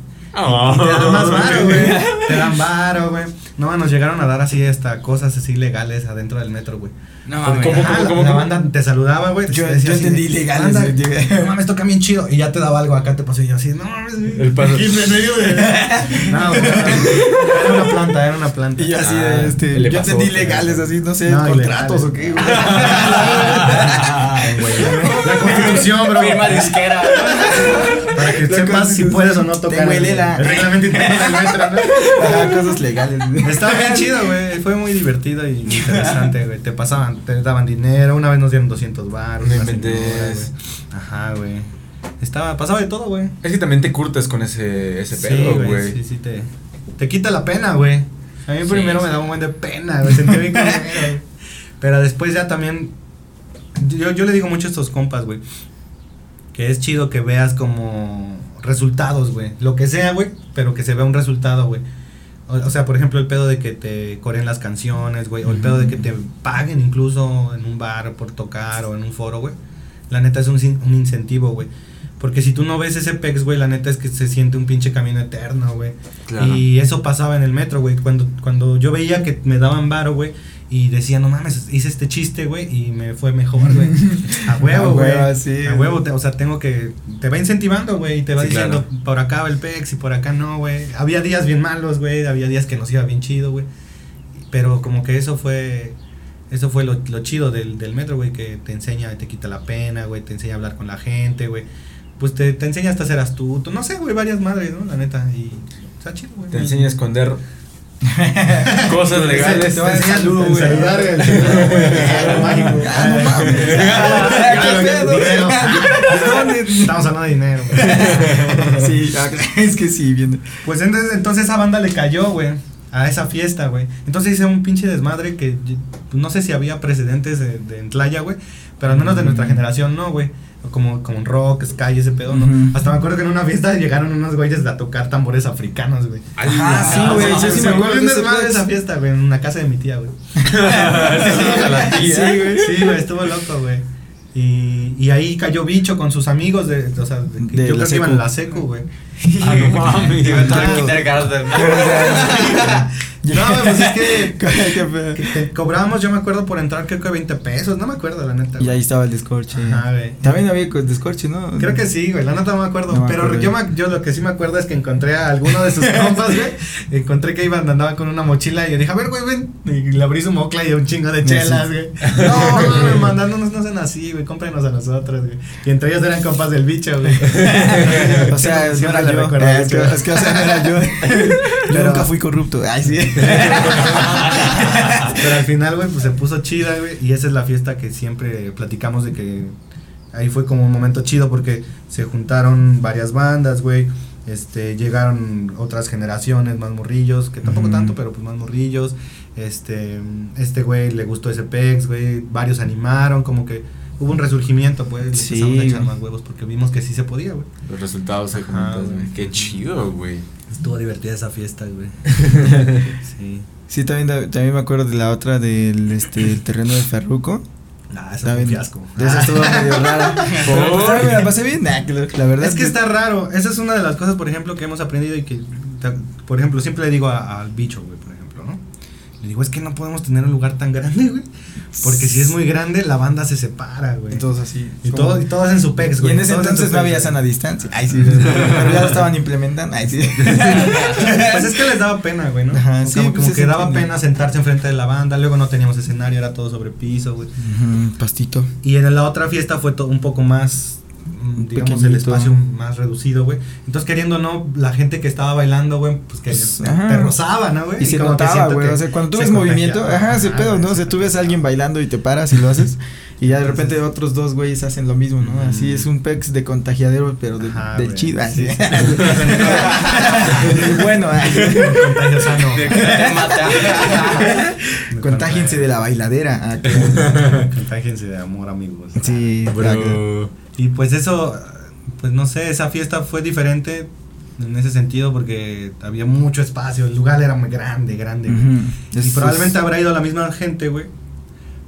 Y te dan más varo, güey. Te dan varo, güey. No, nos llegaron a dar así hasta cosas así legales adentro del metro, güey.
No mames.
¿Cómo,
la-
cómo,
La
cómo?
banda te saludaba, güey.
Yo-
te
entendí
de,
legales,
"Anda,
güey.
No mames, toca bien chido. Y ya te daba algo acá, te pasó y yo así, no mames.
El paso.
En medio de. No, güey. Era una planta, era una planta.
Y yo así
Ah,
este, yo
pasó,
entendí
güey.
legales, así, no sé,
No,
contratos
ilegales.
o qué, güey.
Ay, güey. La constitución, bro.
Firma disquera.
Para que sepas si puedes o no
Te
tocar.
huele
el-
la- cosas legales. güey.
Estaba bien chido, güey. Fue muy divertido y interesante, güey. Te pasaban, te daban dinero. Una vez nos dieron 200 baros.
No
una güey. Ajá, güey. Estaba, pasaba de todo, güey.
Es que también te curtes con ese, ese
Sí,
pedo,
güey. Sí, sí, te, te quita la pena, güey. A mí
Sí,
primero me daba un buen de pena, güey. Sentía bien culero. Pero después ya también. Yo, yo le digo mucho a estos compas, güey. Que es chido que veas como resultados, güey. Lo que sea, güey. Pero que se vea un resultado, güey. O, o sea, por ejemplo, el pedo de que te coreen las canciones, güey. O el pedo de que te paguen incluso en un bar por tocar o en un foro, güey. La neta es un, sin- un incentivo, güey. Porque si tú no ves ese pex, güey, la neta es que se siente un pinche camino eterno, güey.
Claro.
Y eso pasaba en el metro, güey. Cuando, cuando yo veía que me daban varo, güey. Y decía, no mames, hice este chiste, güey. Y me fue mejor, güey. A
A
huevo, güey.
huevo, sí,
A huevo, te- o sea, tengo que. Te va incentivando, güey. Y te va
Sí,
diciendo,
claro.
por acá va el pex y por acá no, güey. Había días bien malos, güey. Había días que nos iba bien chido, güey. Pero como que eso fue. Eso fue lo, lo chido del, del metro, güey, que te enseña, te quita la pena, güey, te enseña a hablar con la gente, güey. Pues te, te enseña hasta a ser astuto, no sé, güey, varias madres, ¿no? La neta, y está chido, güey.
Te enseña a esconder cosas legales.
Te va a enseñar
Saludo,
a
güey.
saludar. Algo mágico.
Ah, no mames.
¿Qué
pedo?
Dinero.
¿De dónde?
Estamos hablando de dinero.
Sí, ah, es que sí, viendo.
Pues entonces, entonces esa banda le cayó, güey, a esa fiesta, güey. Entonces hice un pinche desmadre que pues, no sé si había precedentes de, de en Tlaya, güey, pero al menos de nuestra
Mm.
generación no, güey. Como, como rock, sky, ese pedo, ¿no? Hasta me acuerdo que en una fiesta llegaron unos güeyes a tocar tambores africanos, güey.
Ajá, sí, güey,
No,
sí, me acuerdo de ese
esa fiesta, güey, en una casa de mi tía, güey.
a.
Sí, güey, sí, güey, estuvo loco, güey. Y, y ahí cayó bicho con sus amigos de, o sea, de
De
yo creo que iban en la secu, güey.
Ah, no mames.
Iba a kindergarten.
No, güey, pues es que, que te cobrábamos, yo me acuerdo por entrar creo que 20 pesos, no me acuerdo la neta.
Y
güey.
ahí estaba el descorche.
Ajá, güey.
También había descorche, ¿no?
Creo que sí, güey, la neta no me acuerdo,
No me
pero
acuerdo.
yo, me- yo lo que sí me acuerdo es que encontré a alguno de sus compas, güey, encontré que iban, andaban con una mochila y yo dije, a ver, güey, ven, y le abrí su mocla y un chingo de chelas, güey. No, no, no, mandándonos, no sean así, güey, cómprenos a nosotros, güey. Y entre ellos eran compas del bicho, güey.
O sea, no
Siempre
era
le
yo. Es que, es que, o sea, no era yo. Yo nunca fui corrupto. Ay, sí.
Pero al final, güey, pues se puso chida, güey. Y esa es la fiesta que siempre platicamos de que ahí fue como un momento chido porque se juntaron varias bandas, güey. Este, llegaron otras generaciones, más morrillos, que tampoco tanto, pero pues más morrillos. Este, este güey le gustó ese pex, güey. Varios animaron, como que hubo un resurgimiento, pues. Le
Sí,
empezamos a echar más huevos porque vimos que sí se podía, güey.
Los resultados se
güey.
güey. Qué chido, güey.
Estuvo divertida esa fiesta, güey. sí.
Sí, también, también me acuerdo de la otra del este, el terreno de Ferruco.
Nah, eso fue un fiasco.
De esa estuvo medio rara. También me la pasé bien. Nah, la, verdad
Es que está raro. Esa es una de las cosas, por ejemplo, que hemos aprendido y que, por ejemplo, siempre le digo al bicho, güey, por. Le digo, es que no podemos tener un lugar tan grande, güey. Porque si es muy grande, la banda se separa, güey.
Y todos así.
Y
como-
todo, y todos en su pex,
Y
güey.
en ese entonces no había sana distancia. Ay, sí. Pero ya lo estaban implementando. Ay, sí.
Pues es que les daba pena, güey, ¿no?
Ajá,
como
sí,
como
pues
que
es
daba pena sentarse enfrente de la banda. Luego no teníamos escenario, era todo sobre piso, güey.
Ujú, Pastito.
Y en la otra fiesta fue to- un poco más, digamos, el espacio más reducido, güey. Entonces, queriendo o no, la gente que estaba bailando, güey, pues que
Pues,
te, rozaba, ¿no, güey?
Y se notaba, güey. O sea, cuando tú
se
ves movimiento, ajá, ese
Ajá,
pedo, ¿no? O sea, tú ves a alguien bailando y te paras y lo haces. Y ya de repente otros dos güeyes hacen lo mismo, ¿no?
Mm.
Así es un pex de contagiadero, pero de-
Ajá,
del chido.
Sí,
bueno, ah.
Contagio sano.
Te mata.
Contágiense de la bailadera. ah.
Contágiense de amor, amigos.
Sí.
Bro.
Y pues eso, pues no sé, esa fiesta fue diferente en ese sentido porque había mucho espacio, el lugar era muy grande, grande. Y
Es-
probablemente
es-
habrá ido la misma gente, güey.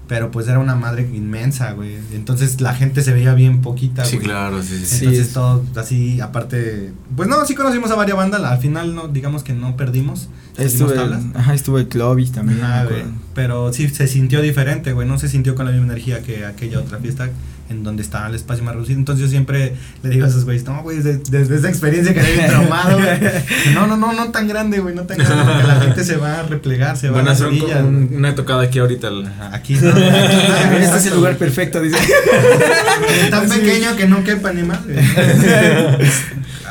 Pero pues era una madre inmensa, güey. Entonces la gente se veía bien poquita, güey.
Sí, claro, sí, sí.
Entonces
es-
todo así, aparte, pues no, sí conocimos a varias bandas, al final no, digamos que no perdimos.
Estuve,
tablas.
ajá, estuvo el Clovis también.
Ajá, güey. Pero sí se sintió diferente, güey. No se sintió con la misma energía que aquella otra fiesta en donde estaba el espacio más reducido. Entonces yo siempre le digo a esos güeyes, no, güey, desde, desde esa experiencia que había traumado, güey. No, no, no, no tan grande, güey, no tan grande, porque la gente se va a replegar, se va a
a hacer un- una tocada aquí ahorita.
Ajá, Aquí no, aquí,
este es el lugar perfecto, dice.
Tan pequeño que no quepa ni más. güey.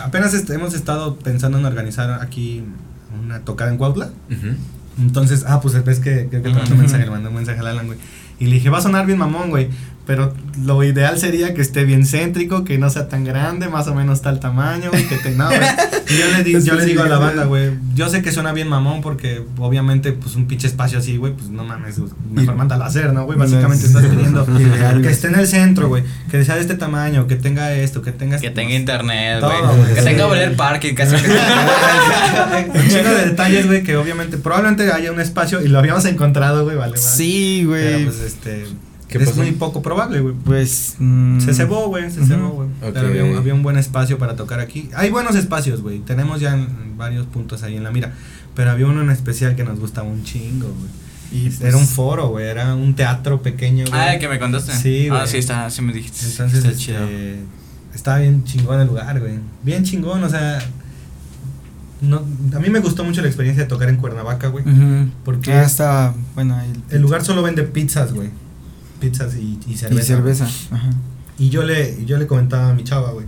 Apenas est- hemos estado pensando en organizar aquí una tocada en Cuautla. Entonces, ah, pues ves que, que, que te mandó un mensaje, le mandé un mensaje al Alan, güey. Y le dije, va a sonar bien mamón, güey. Pero lo ideal sería que esté bien céntrico, que no sea tan grande, más o menos tal tamaño, que te no. Y yo le, di- yo le digo a la banda, güey, yo sé que suena bien mamón porque obviamente pues un pinche espacio así, güey, pues no mames, güey, mejor mándalo a hacer, ¿no, güey? Básicamente estás pidiendo
Ideal,
que esté en el centro, güey, que sea de este tamaño, que tenga esto, que tenga
Que tenga internet, güey. Que tenga voler parking, casi.
un chingo de detalles, güey, que obviamente probablemente haya un espacio y lo habíamos encontrado, güey, vale, vale.
Sí,
Pero
güey.
pues este.
¿Qué
es
pasó?
muy poco probable, güey.
Pues. mm,
Se cebó, güey, se cebó, güey. Pero había un, había un buen espacio para tocar aquí. Hay buenos espacios, güey. Tenemos ya en- varios puntos ahí en la mira. Pero había uno en especial que nos gustaba un chingo, güey.
Y pues,
Era un foro, güey. Era un teatro pequeño, güey.
Ah, que me contaste.
Sí,
Ah,
güey.
sí, está, sí me dijiste.
Entonces,
está
este,
chido.
estaba bien chingón el lugar, güey. Bien chingón, o sea. No, a mí me gustó mucho la experiencia de tocar en Cuernavaca, güey. Porque
Ah, estaba. Bueno, ahí.
el lugar solo vende pizzas, güey. Pizzas y, y cerveza.
Y cerveza. Ajá.
Y yo le, yo le comentaba a mi chava, güey.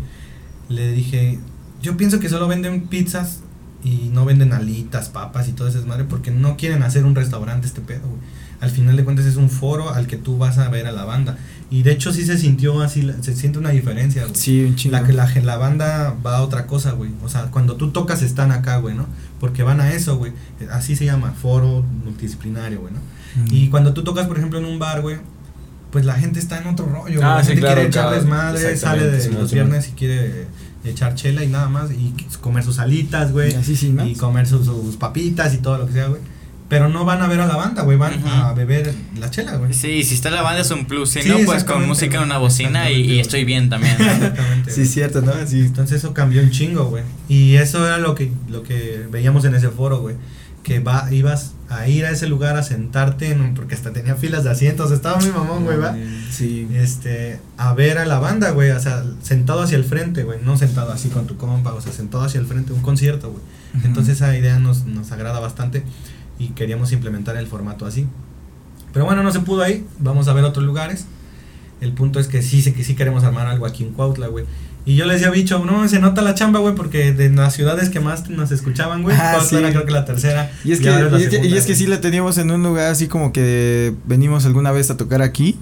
Le dije, yo pienso que solo venden pizzas y no venden alitas, papas y todo ese madre porque no quieren hacer un restaurante este pedo, güey. Al final de cuentas es un foro al que tú vas a ver a la banda. Y de hecho sí se sintió así, se siente una diferencia, güey.
Sí, un chingo.
La, que la, la banda va a otra cosa, güey. O sea, cuando tú tocas están acá, güey, ¿no? Porque van a eso, güey. Así se llama, foro multidisciplinario, güey. Y cuando tú tocas, por ejemplo, en un bar, güey, pues la gente está en otro rollo. güey.
Ah,
la
sí,
gente
claro,
quiere echar
cada-
desmadre, sale de
sí,
los
sí,
viernes y quiere echar chela y nada más. Y comer sus alitas, güey.
Así sin más.
Y comer sus, sus papitas y todo lo que sea, güey. Pero no van a ver a la banda, güey. Van a beber la chela, güey.
Sí, si está la banda es un plus. Si
Sí,
no, pues con música en una bocina y, y estoy bien también.
Exactamente.
Sí,
güey.
cierto, ¿no? Sí.
Entonces eso cambió un chingo, güey. Y eso era lo que, lo que veíamos en ese foro, güey. Que va, ibas a ir a ese lugar a sentarte, en porque hasta tenía filas de asientos. Estaba muy mamón, güey, va.
Sí.
Este, a ver a la banda, güey. O sea, sentado hacia el frente, güey. No sentado así con tu compa, o sea, sentado hacia el frente, un concierto, güey. Entonces esa idea nos, nos agrada bastante y queríamos implementar el formato así. Pero bueno, no se pudo ahí. Vamos a ver otros lugares. El punto es que sí, que sí queremos armar algo aquí en Cuautla, güey. Y yo le decía Bicho, no, se nota la chamba, güey, porque de las ciudades que más nos escuchaban, güey,
Ah, sí.
era creo que la tercera.
Y es, que, y, es que, y
segunda,
es que sí la teníamos en un lugar así como que venimos alguna vez a tocar aquí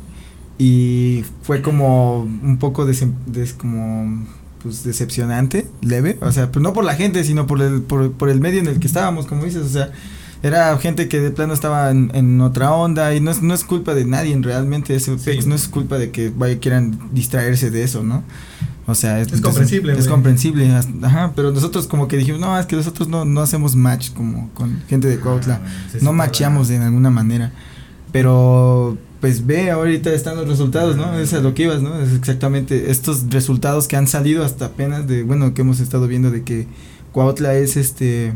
y fue como un poco des, des- como pues decepcionante, leve, o sea, pues no por la gente, sino por el por, por el medio en el que estábamos, como dices, o sea, era gente que de plano estaba en, en otra onda y no es, no es culpa de nadie realmente
Sí.
pex, no es culpa de que vaya quieran distraerse de eso, ¿no? O sea,
Es comprensible,
Es comprensible, ajá, pero nosotros como que dijimos, no, es que nosotros no, no hacemos match como con gente de Cuautla
Ah, sí,
no macheamos de alguna manera. Pero pues ve, ahorita están los resultados, ¿no? Es a lo que ibas, ¿no? Es exactamente estos resultados que han salido hasta apenas de, bueno, que hemos estado viendo de que Cuautla es este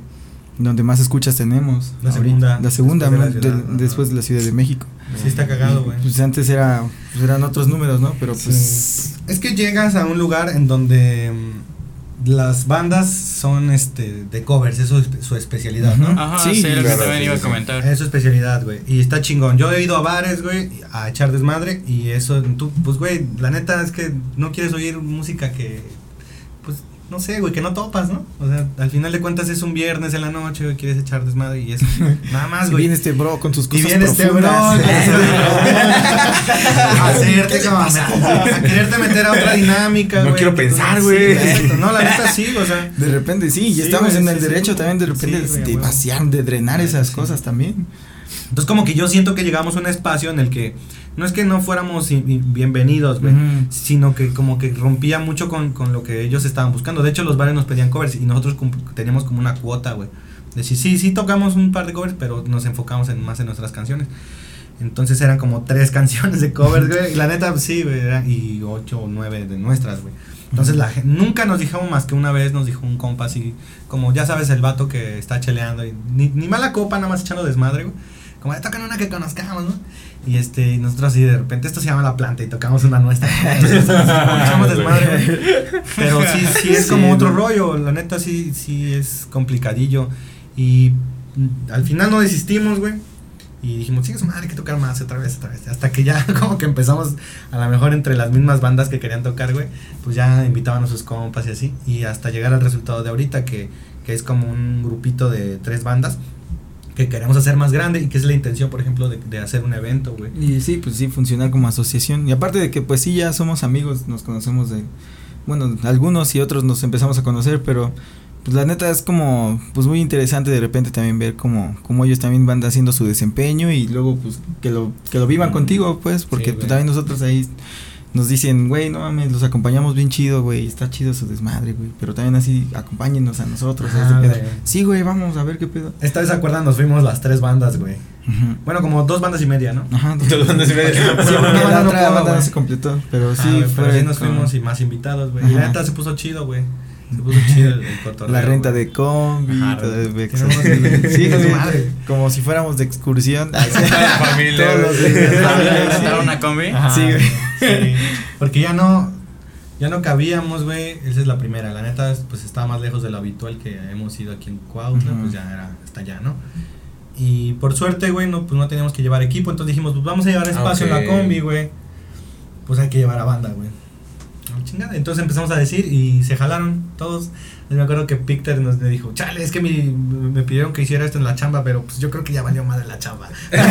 donde más escuchas tenemos.
La
ahorita.
segunda,
La segunda,
después de la ciudad,
después de la Ciudad de México.
Sí está cagado, güey.
Pues antes era, pues eran otros números, ¿no? Pero pues
Sí. Es que llegas a un lugar en donde mm, las bandas son este de covers, eso es su especialidad, ¿no?
Ajá,
Sí,
sí, lo que también
sí,
iba a comentar.
Es su especialidad, güey. Y está chingón. Yo he ido a bares, güey, a echar desmadre. Y eso, tú, pues, güey, la neta es que no quieres oír música que, no sé, güey, que no topas, ¿no? O sea, al final de cuentas es un viernes en la noche, güey, quieres echar desmadre y eso. Nada más,
Y
güey.
viene este bro con sus
Y
cosas
viene este bro, a hacerte como a, quererte meter a otra dinámica,
No
güey.
quiero
que tú-
pensar, güey.
No, la neta sí, o sea.
De repente sí, y
Sí,
estamos
güey,
en el
sí, sí.
derecho también de repente de vaciar, de drenar esas
sí.
cosas también.
Entonces como que yo siento que llegamos a un espacio en el que no es que no fuéramos bienvenidos, güey, sino que como que rompía mucho con, con lo que ellos estaban buscando. De hecho, los bares nos pedían covers y nosotros teníamos como una cuota, güey. Decir, sí, sí tocamos un par de covers, pero nos enfocamos en, más en nuestras canciones. Entonces eran como tres canciones de covers, güey. Y la neta, sí, güey, era- y ocho o nueve de nuestras, güey. Entonces la nunca nos dijeron más que una vez, nos dijo un compa así, como ya sabes, el vato que está cheleando, y ni, ni mala copa, nada más echando desmadre, güey. Como, tocan una que conozcamos, ¿no? Y este, y nosotros así de repente, esto se llama La Planta y tocamos una nuestra. Entonces, echamos desmadre. Pero sí, sí es
Sí,
como otro
¿no?
rollo, la neta sí, sí es complicadillo. Y al final no desistimos, güey. Y dijimos, sí, su madre, hay que tocar más, otra vez, otra vez. Hasta que ya como que empezamos, a lo mejor entre las mismas bandas que querían tocar, güey, pues ya invitaban a sus compas y así. Y hasta llegar al resultado de ahorita, que, que es como un grupito de tres bandas que queremos hacer más grande y que es la intención, por ejemplo, de, de hacer un evento, güey.
Y sí, pues sí, funcionar como asociación. Y aparte de que pues sí, ya somos amigos, nos conocemos de, bueno, algunos y otros nos empezamos a conocer, pero pues la neta es como, pues muy interesante de repente también ver cómo, cómo ellos también van haciendo su desempeño y luego pues que lo, que lo vivan contigo, pues, porque
Sí,
pues, también nosotros ahí nos dicen, güey, no mames, los acompañamos bien chido, güey, está chido su desmadre, güey, pero también así, acompáñenos a nosotros. a
Ajá,
este. Sí, güey, vamos a ver qué pedo.
Esta vez, ¿se acuerdan? Nos fuimos las tres bandas, güey. Bueno, como dos bandas y media, ¿no?
Ajá.
Dos bandas y media.
Sí,
banda
la
no
otra banda no se completó, pero
Ah,
sí
güey,
fue
pero sí nos
con-
fuimos y más invitados, güey. Y la neta se puso chido, güey. Se puso chido el, cotorreo.
La renta
güey.
de combi,
Ajá,
todo.
Tenemos-
Sí,
madre.
como si fuéramos de excursión.
familia,
Todos los
güey.
días.
¿Rentaron una combi?
Ajá,
Sí, güey.
sí. Porque ya no, ya no cabíamos, güey. Esa es la primera. La neta, pues estaba más lejos de lo habitual que hemos ido aquí en Cuautla,
Ujú.
pues ya era hasta allá, ¿no? Y por suerte, güey, no, pues no teníamos que llevar equipo. Entonces dijimos, pues vamos a llevar espacio en
Ok.
la combi, güey. Pues hay que llevar a banda, güey. Chingada. Entonces empezamos a decir y se jalaron todos. Y me acuerdo que Picter nos le dijo, chale, es que mi, me pidieron que hiciera esto en la chamba, pero pues yo creo que ya valió madre la chamba.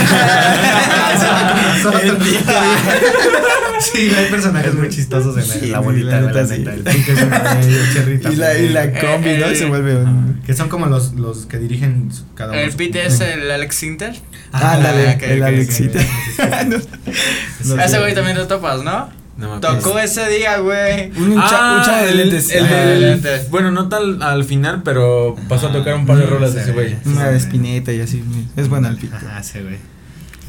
sí, hay personajes muy chistosos en
Sí,
la bolita,
la
la
neta.
El el Cherry
Y la, y la
también.
combi, ¿no?
Eh,
Se vuelve un.
Que son como los, los que dirigen cada uno.
¿El
su-
Pete es el Alex Sinter?
Ah,
ok,
el
ok,
Alexita.
No
Ese güey también te topas, ¿no?
No me
Tocó ese día, güey.
Un, cha- chavo de lentes.
el bueno, no tal al final, pero pasó a tocar un par de
Ah,
rolas de ese güey.
Una de espineta y así. Es buena el pito.
Ajá, sí, güey.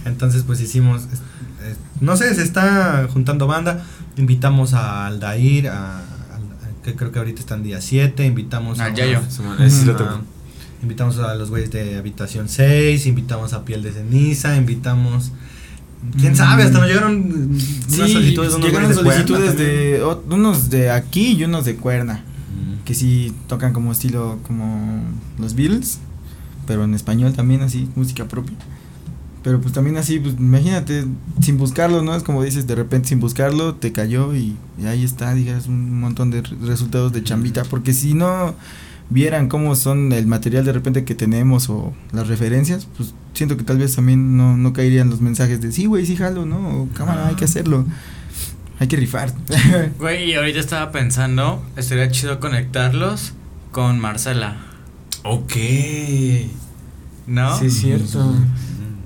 Entonces, pues hicimos. no sé, se está juntando banda. Invitamos a Aldair, a, al- que creo que ahorita están día 7. Invitamos
Al
a.
Yayo.
Simón, ese sí lo
a-
tocó.
invitamos a los güeyes de Habitación 6. Invitamos a Piel de Ceniza. Invitamos. Quién
Mm.
sabe, hasta nos llegaron mm, unas
Sí,
solicitudes de unos
llegaron
de
solicitudes de unos de aquí y unos de Cuerna.
Mm.
Que sí tocan como estilo como los Beatles, pero en español también así, música propia. Pero pues también así, pues imagínate, sin buscarlo, ¿no? Es como dices, de repente sin buscarlo, te cayó y, y ahí está, digas, un montón de re- resultados de chambita. Porque si no vieran cómo son el material de repente que tenemos o las referencias, pues siento que tal vez también no, no caerían los mensajes de, sí, güey, sí jalo, ¿no? O cámara, hay que hacerlo. Hay que rifar.
Güey, y ahorita estaba pensando, estaría chido conectarlos con Marcela,
Ok.
¿no?
Sí, es cierto.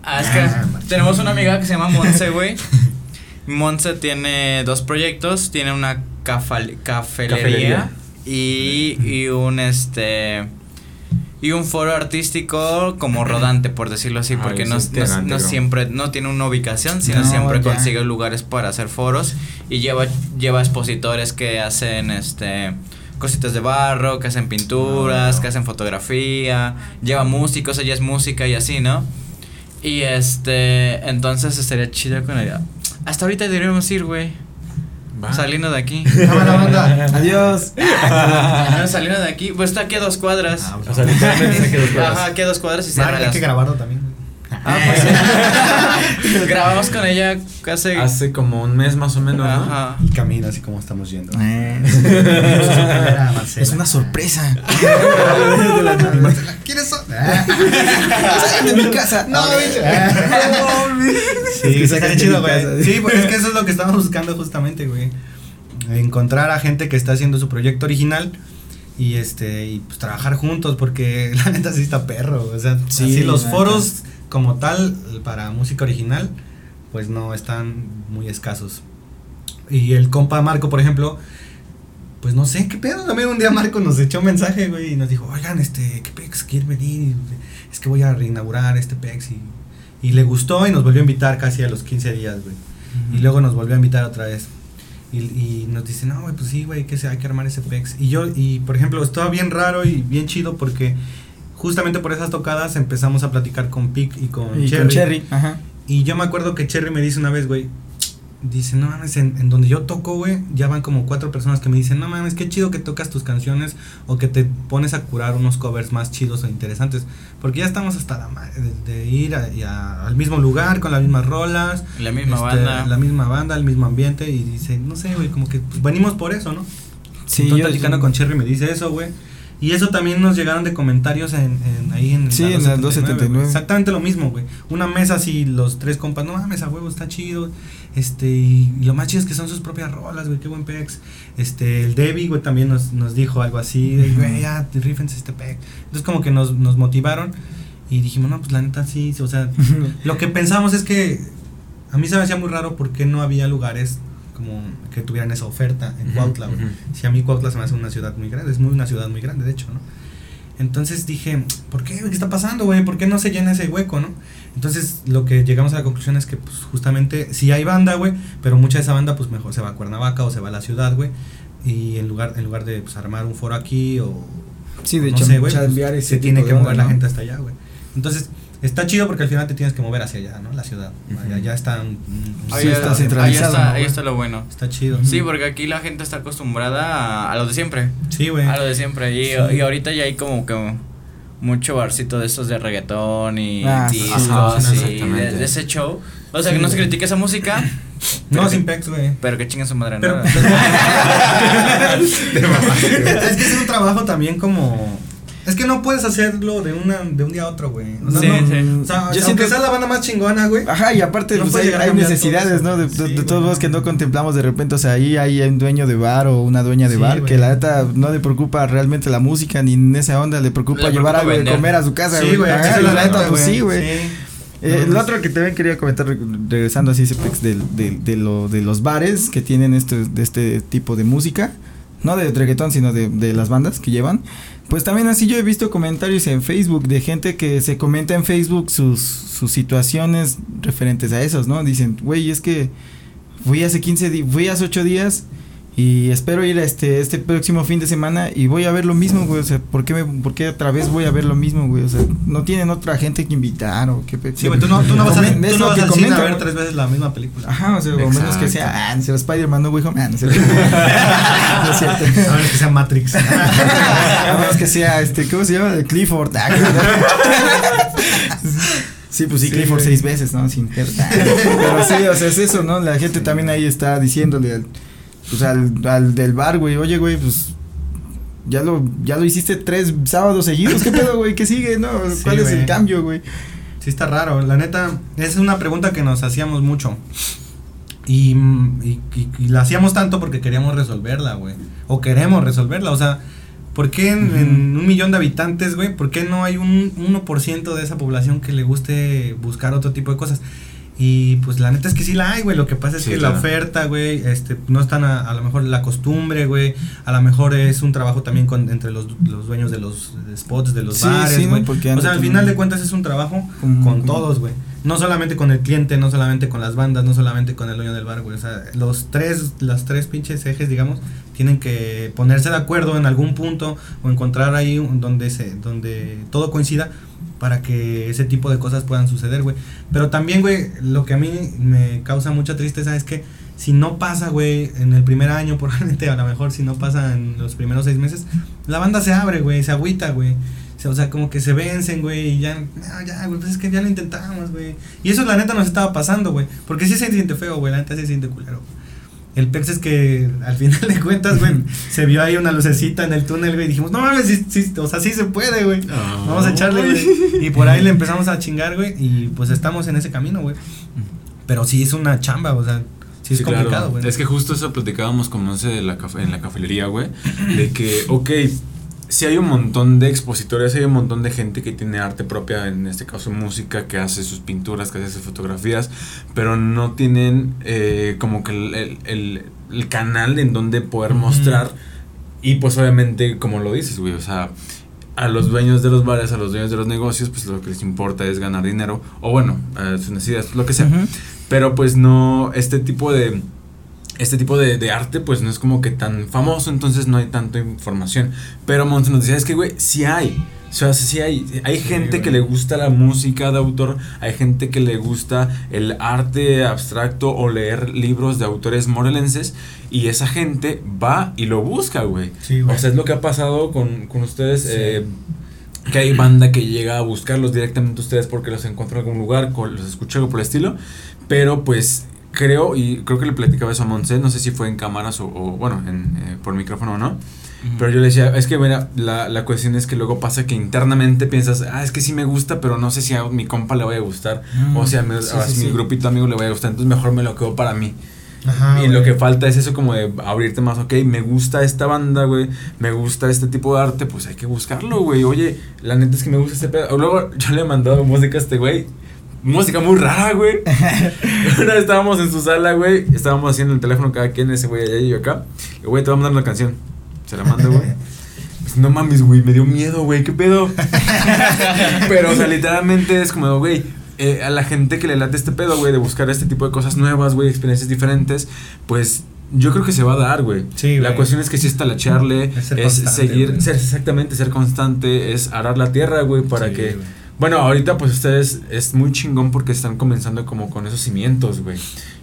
Ah, es que
Ah,
tenemos una amiga que se llama Monse, güey. Monse tiene dos proyectos, tiene una cafal- cafelería,
Cafelería.
y, y un este y un foro artístico como rodante, por decirlo así, porque no, siempre no tiene una ubicación, sino
No,
siempre
ya.
consigue lugares para hacer foros y lleva lleva expositores que hacen este cositas de barro, que hacen pinturas, que hacen fotografía, lleva músicos, ella es música y así, ¿no? Y este, entonces estaría chido con ella. Hasta ahorita deberíamos ir, güey.
Va.
Saliendo de aquí.
Cámara, banda.
Adiós.
Ah, saliendo de aquí. Pues está aquí a dos cuadras.
Ah,
O sea, literalmente se quedó
Ajá, aquí a dos cuadras y se
hay que grabarlo también.
Ah, pues Grabamos con ella hace.
Hace como un mes más o menos, ¿no?
Ajá.
Y camina así como estamos yendo.
Eh, es una sorpresa.
¿Quiénes son?
Salen de mi casa. No,
Sí,
que
chido,
mi casa.
güey. Sí, pues es que eso es lo que estamos buscando justamente, güey. Encontrar a gente que está haciendo su proyecto original y este y pues trabajar juntos porque la neta sí está perro, o sea,
Sí,
sí, los foros como tal para música original pues no están muy escasos. Y el compa Marco, por ejemplo, pues no sé qué pedo, también un día Marco nos echó un mensaje, güey, y nos dijo, "Oigan, este, ¿qué pex quiere venir? Es que voy a reinaugurar este pex y y le gustó y nos volvió a invitar casi a los 15 días, güey. Y luego nos volvió a invitar otra vez. Y, y nos dice, no, güey, pues sí, güey, que se, hay que armar ese PEX. Y yo, y por ejemplo, estaba bien raro y bien chido porque justamente por esas tocadas empezamos a platicar con Pic y con
Y
Cherry.
con Cherry, ajá.
Y yo me acuerdo que Cherry me dice una vez, güey, dice, no mames, en, en donde yo toco, güey, ya van como cuatro personas que me dicen, no mames, qué chido que tocas tus canciones o que te pones a curar unos covers más chidos o interesantes. Porque ya estamos hasta la madre de, de ir a- a- al mismo lugar con las mismas rolas.
La misma
este,
banda.
La misma banda, el mismo ambiente. Y dice, no sé, güey, como que pues, venimos por eso, ¿no?
Sí,
Entonces,
yo-
platicando con Cherry me dice eso, güey. Y eso también nos llegaron de comentarios en, en- ahí en
Sí, en la 279.
güey. Exactamente lo mismo, güey. Una mesa así, los tres compas, no mames, a huevo, está chido. Este, y, y lo más chido es que son sus propias rolas, güey, qué buen pex. Este, el Debbie, güey, también nos, nos dijo algo así, de, güey, ya, rifense este pex. Entonces, como que nos, nos motivaron y dijimos, no, pues la neta sí, o sea, lo que pensamos es que a mí se me hacía muy raro porque no había lugares como que tuvieran esa oferta en Cuautla, güey.
ujú.
Si a mí Cuautla se me hace una ciudad muy grande, es muy una ciudad muy grande, de hecho, ¿no? Entonces dije, ¿por qué? ¿Qué está pasando, güey? ¿Por qué no se llena ese hueco, no? Entonces lo que llegamos a la conclusión es que, pues, justamente, sí hay banda, güey, pero mucha de esa banda, pues, mejor se va a Cuernavaca o se va a la ciudad, güey. Y en lugar, en lugar de, pues, armar un foro aquí o...
Sí, de
no
hecho,
sé, güey, pues, se tiene que mover la gente hasta allá, güey. Entonces, está chido porque al final te tienes que mover hacia allá, ¿no? La ciudad. Allá ya está... mm,
Ahí
Sí,
está,
está
ahí
centralizado,
está,
¿no,
ahí está lo bueno.
Está chido.
Sí, porque aquí la gente está acostumbrada a, a lo de siempre.
Sí, güey.
A lo de siempre. Y,
Sí.
y ahorita ya hay como que mucho barcito de estos de reggaetón y
Ah, sí,
sí,
de, de ese show. O sea,
Sí,
que no se critique esa música,
No, sin pex, güey.
pero que chinga su madre,
Pero,
¿no?
es que es un trabajo también como. Es que no puedes hacerlo de una de un día a otro, güey. O sea,
Sí,
no,
sí.
O sea,
Yo
aunque
siento-
sea la banda más chingona, güey.
Ajá, y aparte
No
pues, hay, necesidades,
todo
¿no? De, de-
Sí,
de todos
güey.
modos que no contemplamos de repente, o sea, ahí hay un dueño de bar o una dueña de
Sí,
bar
güey.
que la neta no le preocupa realmente la música ni en esa onda, le preocupa
Le
llevar algo de comer a su casa,
Sí, güey.
Ajá,
la neta,
pues sí, güey. Eh, lo
no,
otro que también quería comentar, re- regresando así del, del- de, lo, de los bares que tienen este, de este tipo de música, no de reggaetón, sino de, de las bandas que llevan, pues también así yo he visto comentarios en Facebook de gente que se comenta en Facebook sus, sus situaciones referentes a esos, ¿no? Dicen, güey, es que fui hace 15 días, fui hace 8 días y espero ir a este, este próximo fin de semana y voy a ver lo mismo, güey, o sea, ¿por qué, me, ¿por qué otra vez voy a ver lo mismo, güey? O sea, no tienen otra gente que invitar o qué
Sí, güey, tú no, tú no vas, a, tú no vas
que
al cine a ver tres veces la misma película.
Ajá, o sea, o menos que sea, ah, no sé, Spider-Man, no, güey, hijo, no sé. No es cierto.
A menos que sea Matrix.
A menos que sea, este, ¿cómo se llama? De Clifford. ah, Sí, pues sí, Clifford seis veces, ¿no? Sin per- Pero sí, o sea, es eso, ¿no? La gente también ahí está diciéndole al, pues al, al del bar, güey, oye, güey, pues ya lo, ya lo hiciste tres sábados seguidos, ¿qué pedo, güey? ¿Qué sigue, no?
Sí,
¿Cuál es el cambio, güey?
Sí, está raro. La neta, es una pregunta que nos hacíamos mucho. Y, y, y- y la hacíamos tanto porque queríamos resolverla, güey. O queremos resolverla. O sea, ¿por qué en, en un millón de habitantes, güey? ¿Por qué no hay un 1% de esa población que le guste buscar otro tipo de cosas? Y pues la neta es que sí la hay, güey. Lo que pasa es
Sí,
que
claro.
la oferta, güey, este, no están a, a lo mejor la costumbre, güey. A lo mejor es un trabajo también con, entre los, los dueños de los spots, de los
Sí,
bares,
sí, ¿no?
güey.
Porque
o sea, al final de cuentas es un trabajo con todos, güey. No solamente con el cliente, no solamente con las bandas, no solamente con el dueño del bar, güey. O sea, los tres, las tres pinches ejes, digamos, tienen que ponerse de acuerdo en algún punto o encontrar ahí donde se, donde todo coincida para que ese tipo de cosas puedan suceder, güey. Pero también, güey, lo que a mí me causa mucha tristeza es que si no pasa, güey, en el primer año, probablemente a lo mejor si no pasa en los primeros seis meses, la banda se abre, güey, se agüita, güey. O sea, como que se vencen, güey, y ya, no, ya, güey, pues es que ya lo intentamos, güey. Y eso la neta nos estaba pasando, güey. Porque sí se siente feo, güey, la neta sí se siente culero. El pex es que al final de cuentas, güey, se vio ahí una lucecita en el túnel, güey, y dijimos, no mames, sí, sí, o sea, sí se puede, güey. Vamos a echarle, güey. Y por ahí le empezamos a chingar, güey, y pues estamos en ese camino, güey. Pero sí es una chamba, o sea, sí es complicado, güey.
Es que justo eso platicábamos sé, la en la cafelería, güey, de que, ok, si hay un montón de expositores, hay un montón de gente que tiene arte propia, en este caso música, que hace sus pinturas, que hace sus fotografías, pero no tienen eh, como que el, el, el, canal en donde poder mostrar. Y pues obviamente, como lo dices, güey, o sea, a los dueños de los bares, a los dueños de los negocios, pues lo que les importa es ganar dinero, o bueno, sus necesidades, lo que sea. Pero pues no, este tipo de este tipo de, de, arte pues no es como que tan famoso, entonces no hay tanta información. Pero Montes nos decía, es que güey, sí hay. O sea, sí hay, hay gente que le gusta la música de autor, hay gente que le gusta el arte abstracto o leer libros de autores morelenses y esa gente va y lo busca, güey. o sea, es lo que ha pasado con, con ustedes. Eh, que hay banda que llega a buscarlos directamente ustedes porque los encuentra en algún lugar, los escucha algo por el estilo, pero pues creo, y creo que le platicaba eso a Monse, no sé si fue en cámaras o, bueno, en, eh, por micrófono o no. Pero yo le decía, es que mira, la, la, cuestión es que luego pasa que internamente piensas, ah, es que sí me gusta, pero no sé si a mi compa le vaya a gustar, o sea, a, mi grupito amigo le vaya a gustar, entonces mejor me lo quedo para mí. y lo que falta es eso como de abrirte más, ok, me gusta esta banda, güey, me gusta este tipo de arte, pues hay que buscarlo, güey. Oye, la neta es que me gusta este pedo. Luego yo le he mandado música a este güey música muy rara, güey. Una vez estábamos en su sala, güey. Estábamos haciendo el teléfono cada quien, ese güey allá y yo acá. Y, güey, te vamos a mandar una canción. Se la mando, güey. Pues, no mames, güey, me dio miedo, güey, ¿qué pedo? Pero, o sea, literalmente es como, güey, eh, a la gente que le late este pedo, güey, de buscar este tipo de cosas nuevas, güey, experiencias diferentes, pues yo creo que se va a dar, güey. Sí, la cuestión es que sí es talacharle, es, seguir, ser exactamente, ser constante, es arar la tierra, güey, para que bueno, ahorita pues ustedes es muy chingón porque están comenzando como con esos cimientos, güey.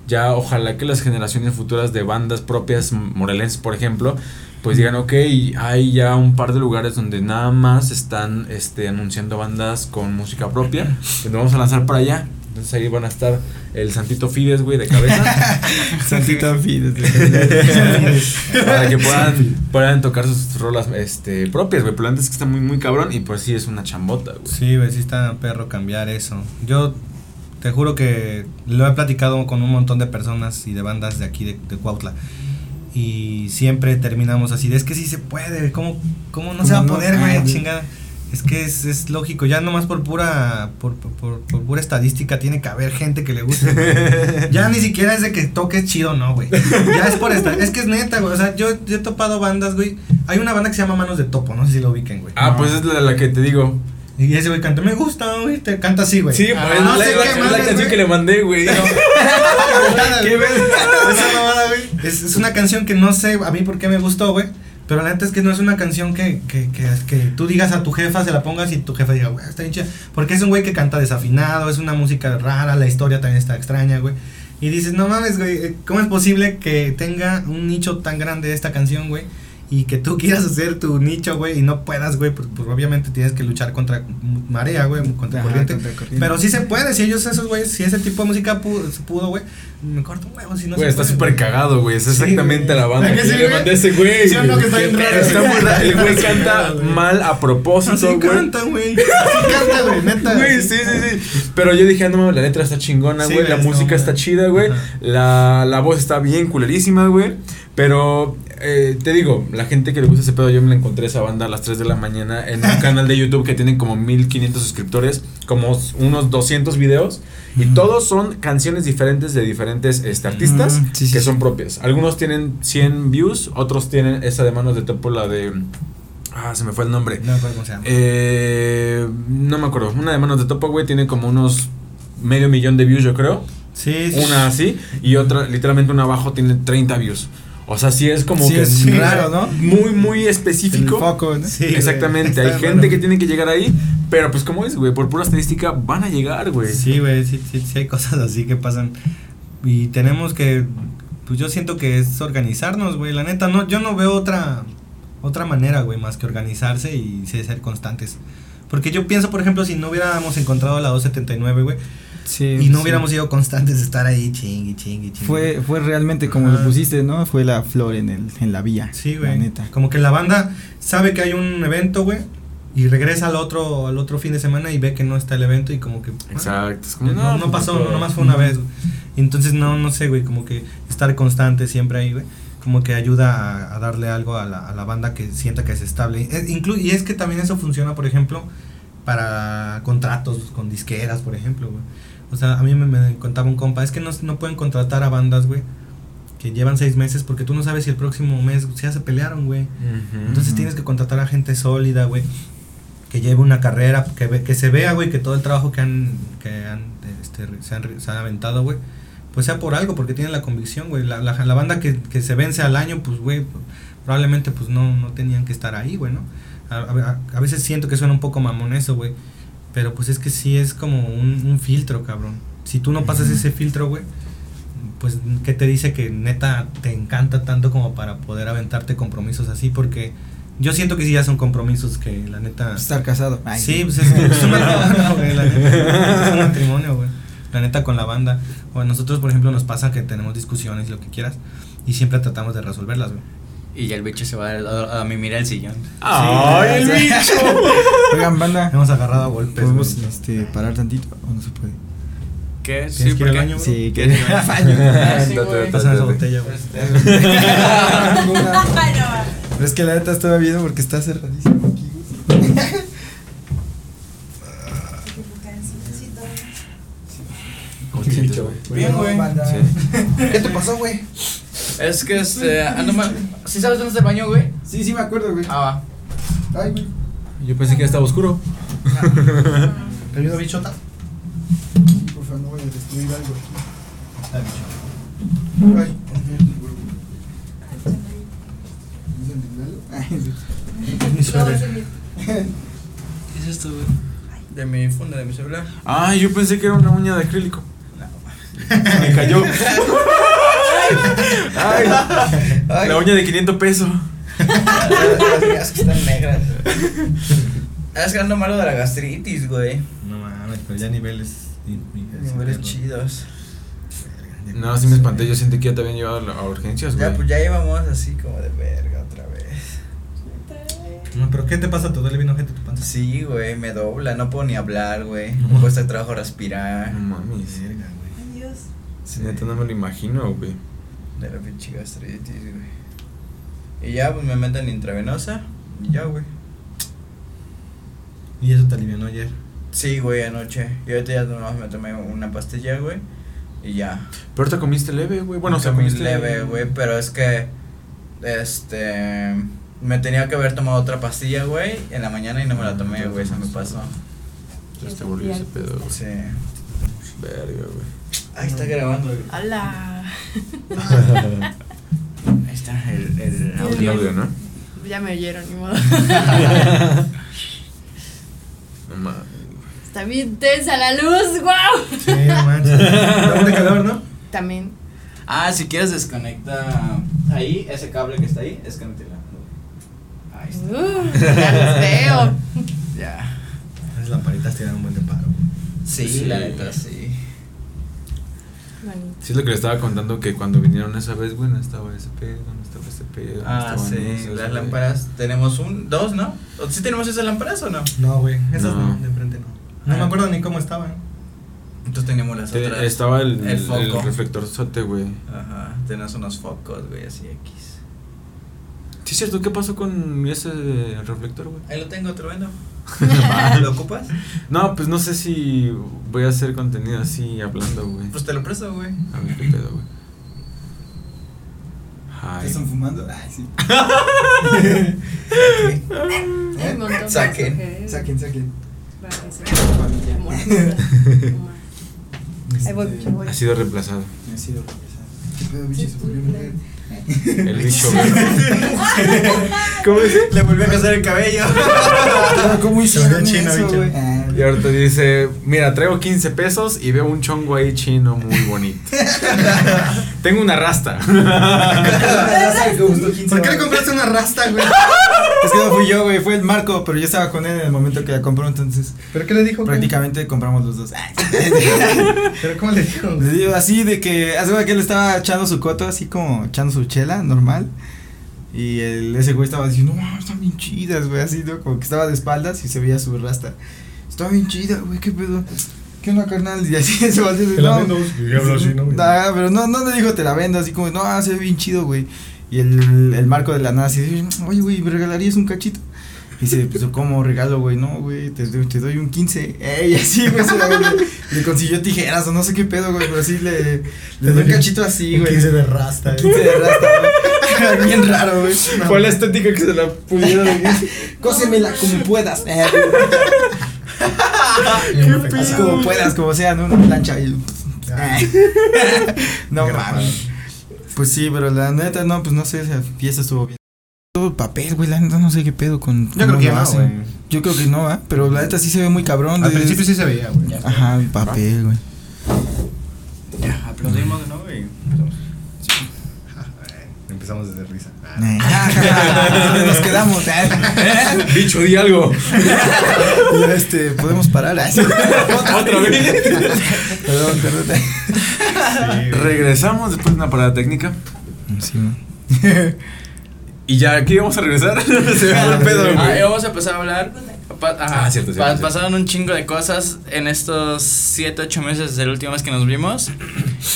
Ya ojalá que las generaciones futuras de bandas propias morelenses, por ejemplo, pues digan, ok, hay ya un par de lugares donde nada más están este, anunciando bandas con música propia. Pues nos vamos a lanzar para allá. Entonces ahí van a estar el Santito Fides, güey, de cabeza.
Santito Fides.
para que puedan, puedan tocar sus rolas este, propias, güey. Pero antes que está muy, muy cabrón y pues sí es una chambota, güey.
Sí, güey, sí está perro cambiar eso. Yo te juro que lo he platicado con un montón de personas y de bandas de aquí de, de Cuautla. Y siempre terminamos así, es que sí se puede, ¿cómo, cómo no se va a poder, güey? Chingada. Es que es, es, lógico, ya nomás por pura por, por, por, pura estadística tiene que haber gente que le guste. ya ni siquiera es de que toques chido, no, güey. Ya es por esta, es que es neta, güey. O sea, yo, yo, he topado bandas, güey. Hay una banda que se llama Manos de Topo, no sé si lo ubiquen, güey.
Ah, pues es la, la que te digo.
Y ese güey canta, me gusta, güey, te canta así, güey.
Sí, ah, no sé qué es la canción que le mandé, güey.
¿Qué ves? Esa mamada, güey. Es, es una canción que no sé a mí por qué me gustó, güey. Pero la neta es que no es una canción que, que, que, que, tú digas a tu jefa, se la pongas y tu jefa diga, güey, está hincha. Porque es un güey que canta desafinado, es una música rara, la historia también está extraña, güey. Y dices, no mames, güey, ¿cómo es posible que tenga un nicho tan grande esta canción, güey? Y que tú quieras hacer tu nicho, güey, y no puedas, güey, pues, pues, obviamente tienes que luchar contra marea, güey, contra, corriente. Pero sí se puede, si ellos, esos, güey, si ese tipo de música pudo, güey, me corto un huevo, si no
Güey, está súper cagado, güey, es exactamente la banda que le mandé a ese güey. Sí, no, que está bien raro. Está muy raro, el güey canta mal a propósito, güey. canta, güey, así canta, güey, neta. Güey, sí, sí, sí. Pero yo dije, ah, no, la letra está chingona, güey, la música está chida, güey, la, la voz está bien culerísima, güey. Pero eh, te digo, la gente que le gusta ese pedo, yo me la encontré esa banda a las 3 de la mañana en un canal de YouTube que tienen como 1500 suscriptores, como unos 200 videos. Y todos son canciones diferentes de diferentes este, artistas que son propias. Algunos tienen 100 views, otros tienen esa de manos de topo, la de. Ah, se me fue el nombre. No me acuerdo cómo se llama. Eh, no me acuerdo. Una de manos de topo, güey, tiene como unos medio millón de views, yo creo. Sí, Una así. Y otra, literalmente una abajo, tiene 30 views. O sea, sí es como que es raro, ¿no? Muy, muy específico. foco, ¿no? Sí, Exactamente. Hay gente que tiene que llegar ahí, pero pues como es, güey, por pura estadística van a llegar, güey.
Sí, güey, sí, sí, sí hay cosas así que pasan. Y tenemos que, pues yo siento que es organizarnos, güey. La neta, no, yo no veo otra, otra manera, güey, más que organizarse y ser constantes. Porque yo pienso, por ejemplo, si no hubiéramos encontrado la 279, güey,
Sí,
y no
sí.
hubiéramos sido constantes de estar ahí chingui, chingui, chingui.
Fue, fue realmente como
Ajá.
lo pusiste, ¿no? Fue la flor en, el, en la vía.
Sí,
La
güey.
neta.
Como que la banda sabe que hay un evento, güey, y regresa al otro al otro fin de semana y ve que no está el evento y como que ah,
Exacto. Es como,
no, no pasó,
no,
nomás fue una vez. güey. Entonces no no sé, güey, como que estar constante siempre ahí, güey, como que ayuda a, a darle algo a la, a la banda que sienta que es estable. Eh, inclu- y es que también eso funciona, por ejemplo, para contratos con disqueras, por ejemplo, güey. O sea, a mí me, me contaba un compa, es que no, no pueden contratar a bandas, güey, que llevan seis meses porque tú no sabes si el próximo mes ya se pelearon, güey. Entonces tienes que contratar a gente sólida, güey, que lleve una carrera, que, ve- que se vea, güey, que todo el trabajo que han, que han, este, se, han, se han aventado, güey, pues sea por algo, porque tienen la convicción, güey. La, la, la banda que, que se vence al año, pues, güey, probablemente pues no, no tenían que estar ahí, güey, ¿no? A, a- a veces siento que suena un poco mamón eso, güey, pero pues es que sí es como un, un filtro, cabrón. Si tú no pasas ese filtro, güey, pues, ¿qué te dice que neta te encanta tanto como para poder aventarte compromisos así? Porque yo siento que sí ya son compromisos que la neta...
Estar casado. Ay,
Sí, pues es, es un matrimonio, güey, la neta. Es un matrimonio, güey. La neta con la banda. O a nosotros, por ejemplo, nos pasa que tenemos discusiones y lo que quieras. Y siempre tratamos de resolverlas, güey.
Y ya el bicho se va a, a, a mimir el sillón.
¡Ay, el bicho!
Oigan, banda.
Hemos agarrado a golpes.
¿Podemos
güey.
este, parar tantito o no se puede?
¿Qué?
¿Tienes que ir
¿por
al baño, bro?
Sí, que
¿Quieres ir al baño? Ah, sí, güey.
Pásame esa botella, güey.
Pero es que la neta estaba viendo porque está cerradísimo aquí. güey.
Bien, güey.
Banda.
Sí.
¿Qué te pasó, güey?
Es que este. Ando mal. ¿Sí sabes dónde está el baño, güey?
Sí, sí me acuerdo, güey.
Ah, va.
Ay, güey.
Yo pensé que ya estaba oscuro.
¿Te ayudo, bichota?
Por favor, no voy a destruir algo.
Ah, bicho.
Ay.
¿Qué es esto, güey? De mi funda, de mi celular.
Ay, yo pensé que era una uña de acrílico. Me cayó. Ay, la uña de 500 pesos.
Las que están negras. Es que ando malo de la gastritis, güey.
No mames, pero ya niveles.
Niveles chidos.
No, sí me espanté. Yo sentí que ya te habían llevado a urgencias, güey.
Ya, pues ya íbamos así como de verga otra vez.
No, pero ¿qué te pasa? ¿Te duele bien ojete tu panza?
Sí, güey, me dobla, no puedo ni hablar, güey. Me cuesta trabajo respirar.
No mames.
Verga, güey.
Adiós.
Sí, neta, no me lo imagino, güey.
De la pinche gastritis, güey. Y ya, pues me meten intravenosa. Y ya, güey.
Y eso te alivianó ayer.
Sí, güey, anoche. Y ahorita ya nomás me tomé una pastilla, güey. Y ya.
Pero ahorita comiste leve, güey. Bueno,
Comí
comiste
leve, güey, pero es que. Este. Me tenía que haber tomado otra pastilla, güey, en la mañana y no me la tomé, güey, se me pasó.
Entonces te volvió ese pedo, güey.
Sí.
Verga, güey.
Ahí está grabando.
Hola.
Ahí está el, el
El
audio.
¿no?
Ya me oyeron, ni modo.
No mames.
Está bien tensa la luz, wow.
Sí, no manches. Está de calor, ¿no?
También.
Ah, si quieres desconecta ahí, ese cable que está ahí, desconéctela. Ahí está.
Uh, ya los veo.
Ya.
Las lamparitas tienen un buen de paro.
Sí,
Sí.
la neta, sí.
Bonito.
Sí, es lo que le estaba contando que cuando vinieron esa vez, güey, no estaba ese pedo, no estaba ese pedo. no
Ah, sí,
esos,
las lámparas. Tenemos un, dos, ¿no? ¿O ¿Sí tenemos esas lámparas o no?
No, güey. Esas no.
No.
de enfrente no. No
Ah.
me acuerdo ni cómo estaban.
Entonces teníamos las
Te-
otras.
Estaba el,
el
el,
foco.
el reflectorzote, güey.
Ajá, tenemos unos focos, güey, así X.
Sí, es cierto, ¿qué pasó con ese reflector, güey?
Ahí lo tengo, te lo vendo. ¿Lo ocupas?
No, pues no sé si voy a hacer contenido así hablando, güey.
Pues te lo presto, güey.
A ver qué pedo, güey.
¿Qué
Ay.
están fumando? Ay, sí.
De
Saquen.
Saquen, saquen. Este.
Ha sido reemplazado.
Me ha sido regresado. ¿Qué pedo, bicho? Se volvió mujer.
El bicho, güey. ¿Cómo dice?
Le volví a casar el cabello.
¿Cómo
hicieron
hicieron
chino,
eso,
bicho.
Ah,
Y ahorita dice, mira, traigo 15 pesos y veo un chongo ahí chino muy bonito. Tengo una rasta.
¿Por qué le compraste una rasta, güey?
Es que no fui yo, güey, fue el Marco, pero yo estaba con él en el momento que la compró, entonces
¿Pero qué le dijo? güey?
prácticamente compramos los dos.
¿Pero cómo le dijo?
Le digo así de que, hace que él estaba echando su coto, así como echando su chela, normal. Y el, ese güey estaba diciendo, no, están bien chidas, güey, así, ¿no? Como que estaba de espaldas y se veía su rasta. Estaba bien chida, güey, qué pedo. ¿Qué onda, carnal? Y así se volteó y dice,
Te la
no.
vendo, y hablo así, ¿no?
Nah, pero no, no le dijo te la vendo, así como, no, se ve bien chido, güey. Y el, el marco de la nada así, oye, güey, ¿me regalarías un cachito? Y dice, pues, ¿cómo regalo, güey? No, güey, te, doy- te doy un 15. Ey, así, güey, se la- le consiguió tijeras o no sé qué pedo, güey, pero así le, le doy un cachito así, güey.
15 de rasta.
15 de rasta, güey. Bien raro, güey.
Fue la estética que se la pusieron.
Cósemela como puedas. Eh, así como puedas, como sea, ¿no? Una plancha y... no mames. Pues sí, pero la neta, no, pues no sé, esa fiesta estuvo bien. Todo el papel, güey, la neta no sé qué pedo con.
Yo creo que
lo
no,
hacen.
güey.
Yo creo que no, ¿ah? Pero la neta sí se ve muy cabrón.
Al
de-
principio sí se veía, güey.
Ajá, el papel, güey.
Ya, aplaudimos de nuevo y empezamos.
Empezamos desde risa.
¿Dónde nos quedamos?
Bicho, di algo.
Este, podemos parar. así.
Otra vez.
Perdón, perdón.
Regresamos después de una parada técnica.
Sí, ¿no?
Y ya aquí vamos a regresar. Se ve el pedo,
Ah, vamos a empezar a hablar. pa- ajá,
Ah, cierto, cierto,
pa-
cierto.
Pasaron un chingo de cosas en estos 7, 8 meses desde la última vez que nos vimos.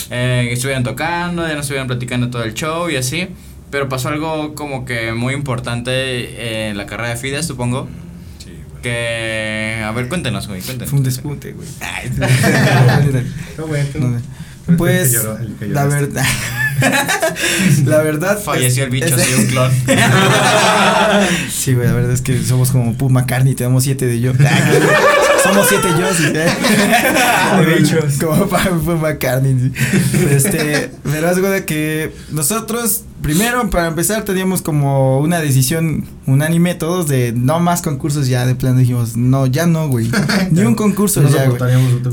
Eh, estuvieron tocando, ya nos estuvieron platicando todo el show y así. Pero pasó algo como que muy importante en la carrera de FIDE, supongo. Que. A ver, cuéntenos, güey, cuéntenos.
Fue un despunte, güey. Ay,
No, güey, tú-
no,
el
Pues,
que lloró, el que
la verdad. la verdad.
Falleció el bicho,
es-
sí, un clon.
Sí, güey, la verdad es que somos como Paul McCartney, tenemos siete de yo. somos siete yo, sí.
De bichos.
Como McCartney. sí. Este, pero haz de que nosotros, primero, para empezar, teníamos como una decisión unánime todos de no más concursos ya, de plano dijimos, no, ya no, güey. Ni un concurso
No
ya, güey.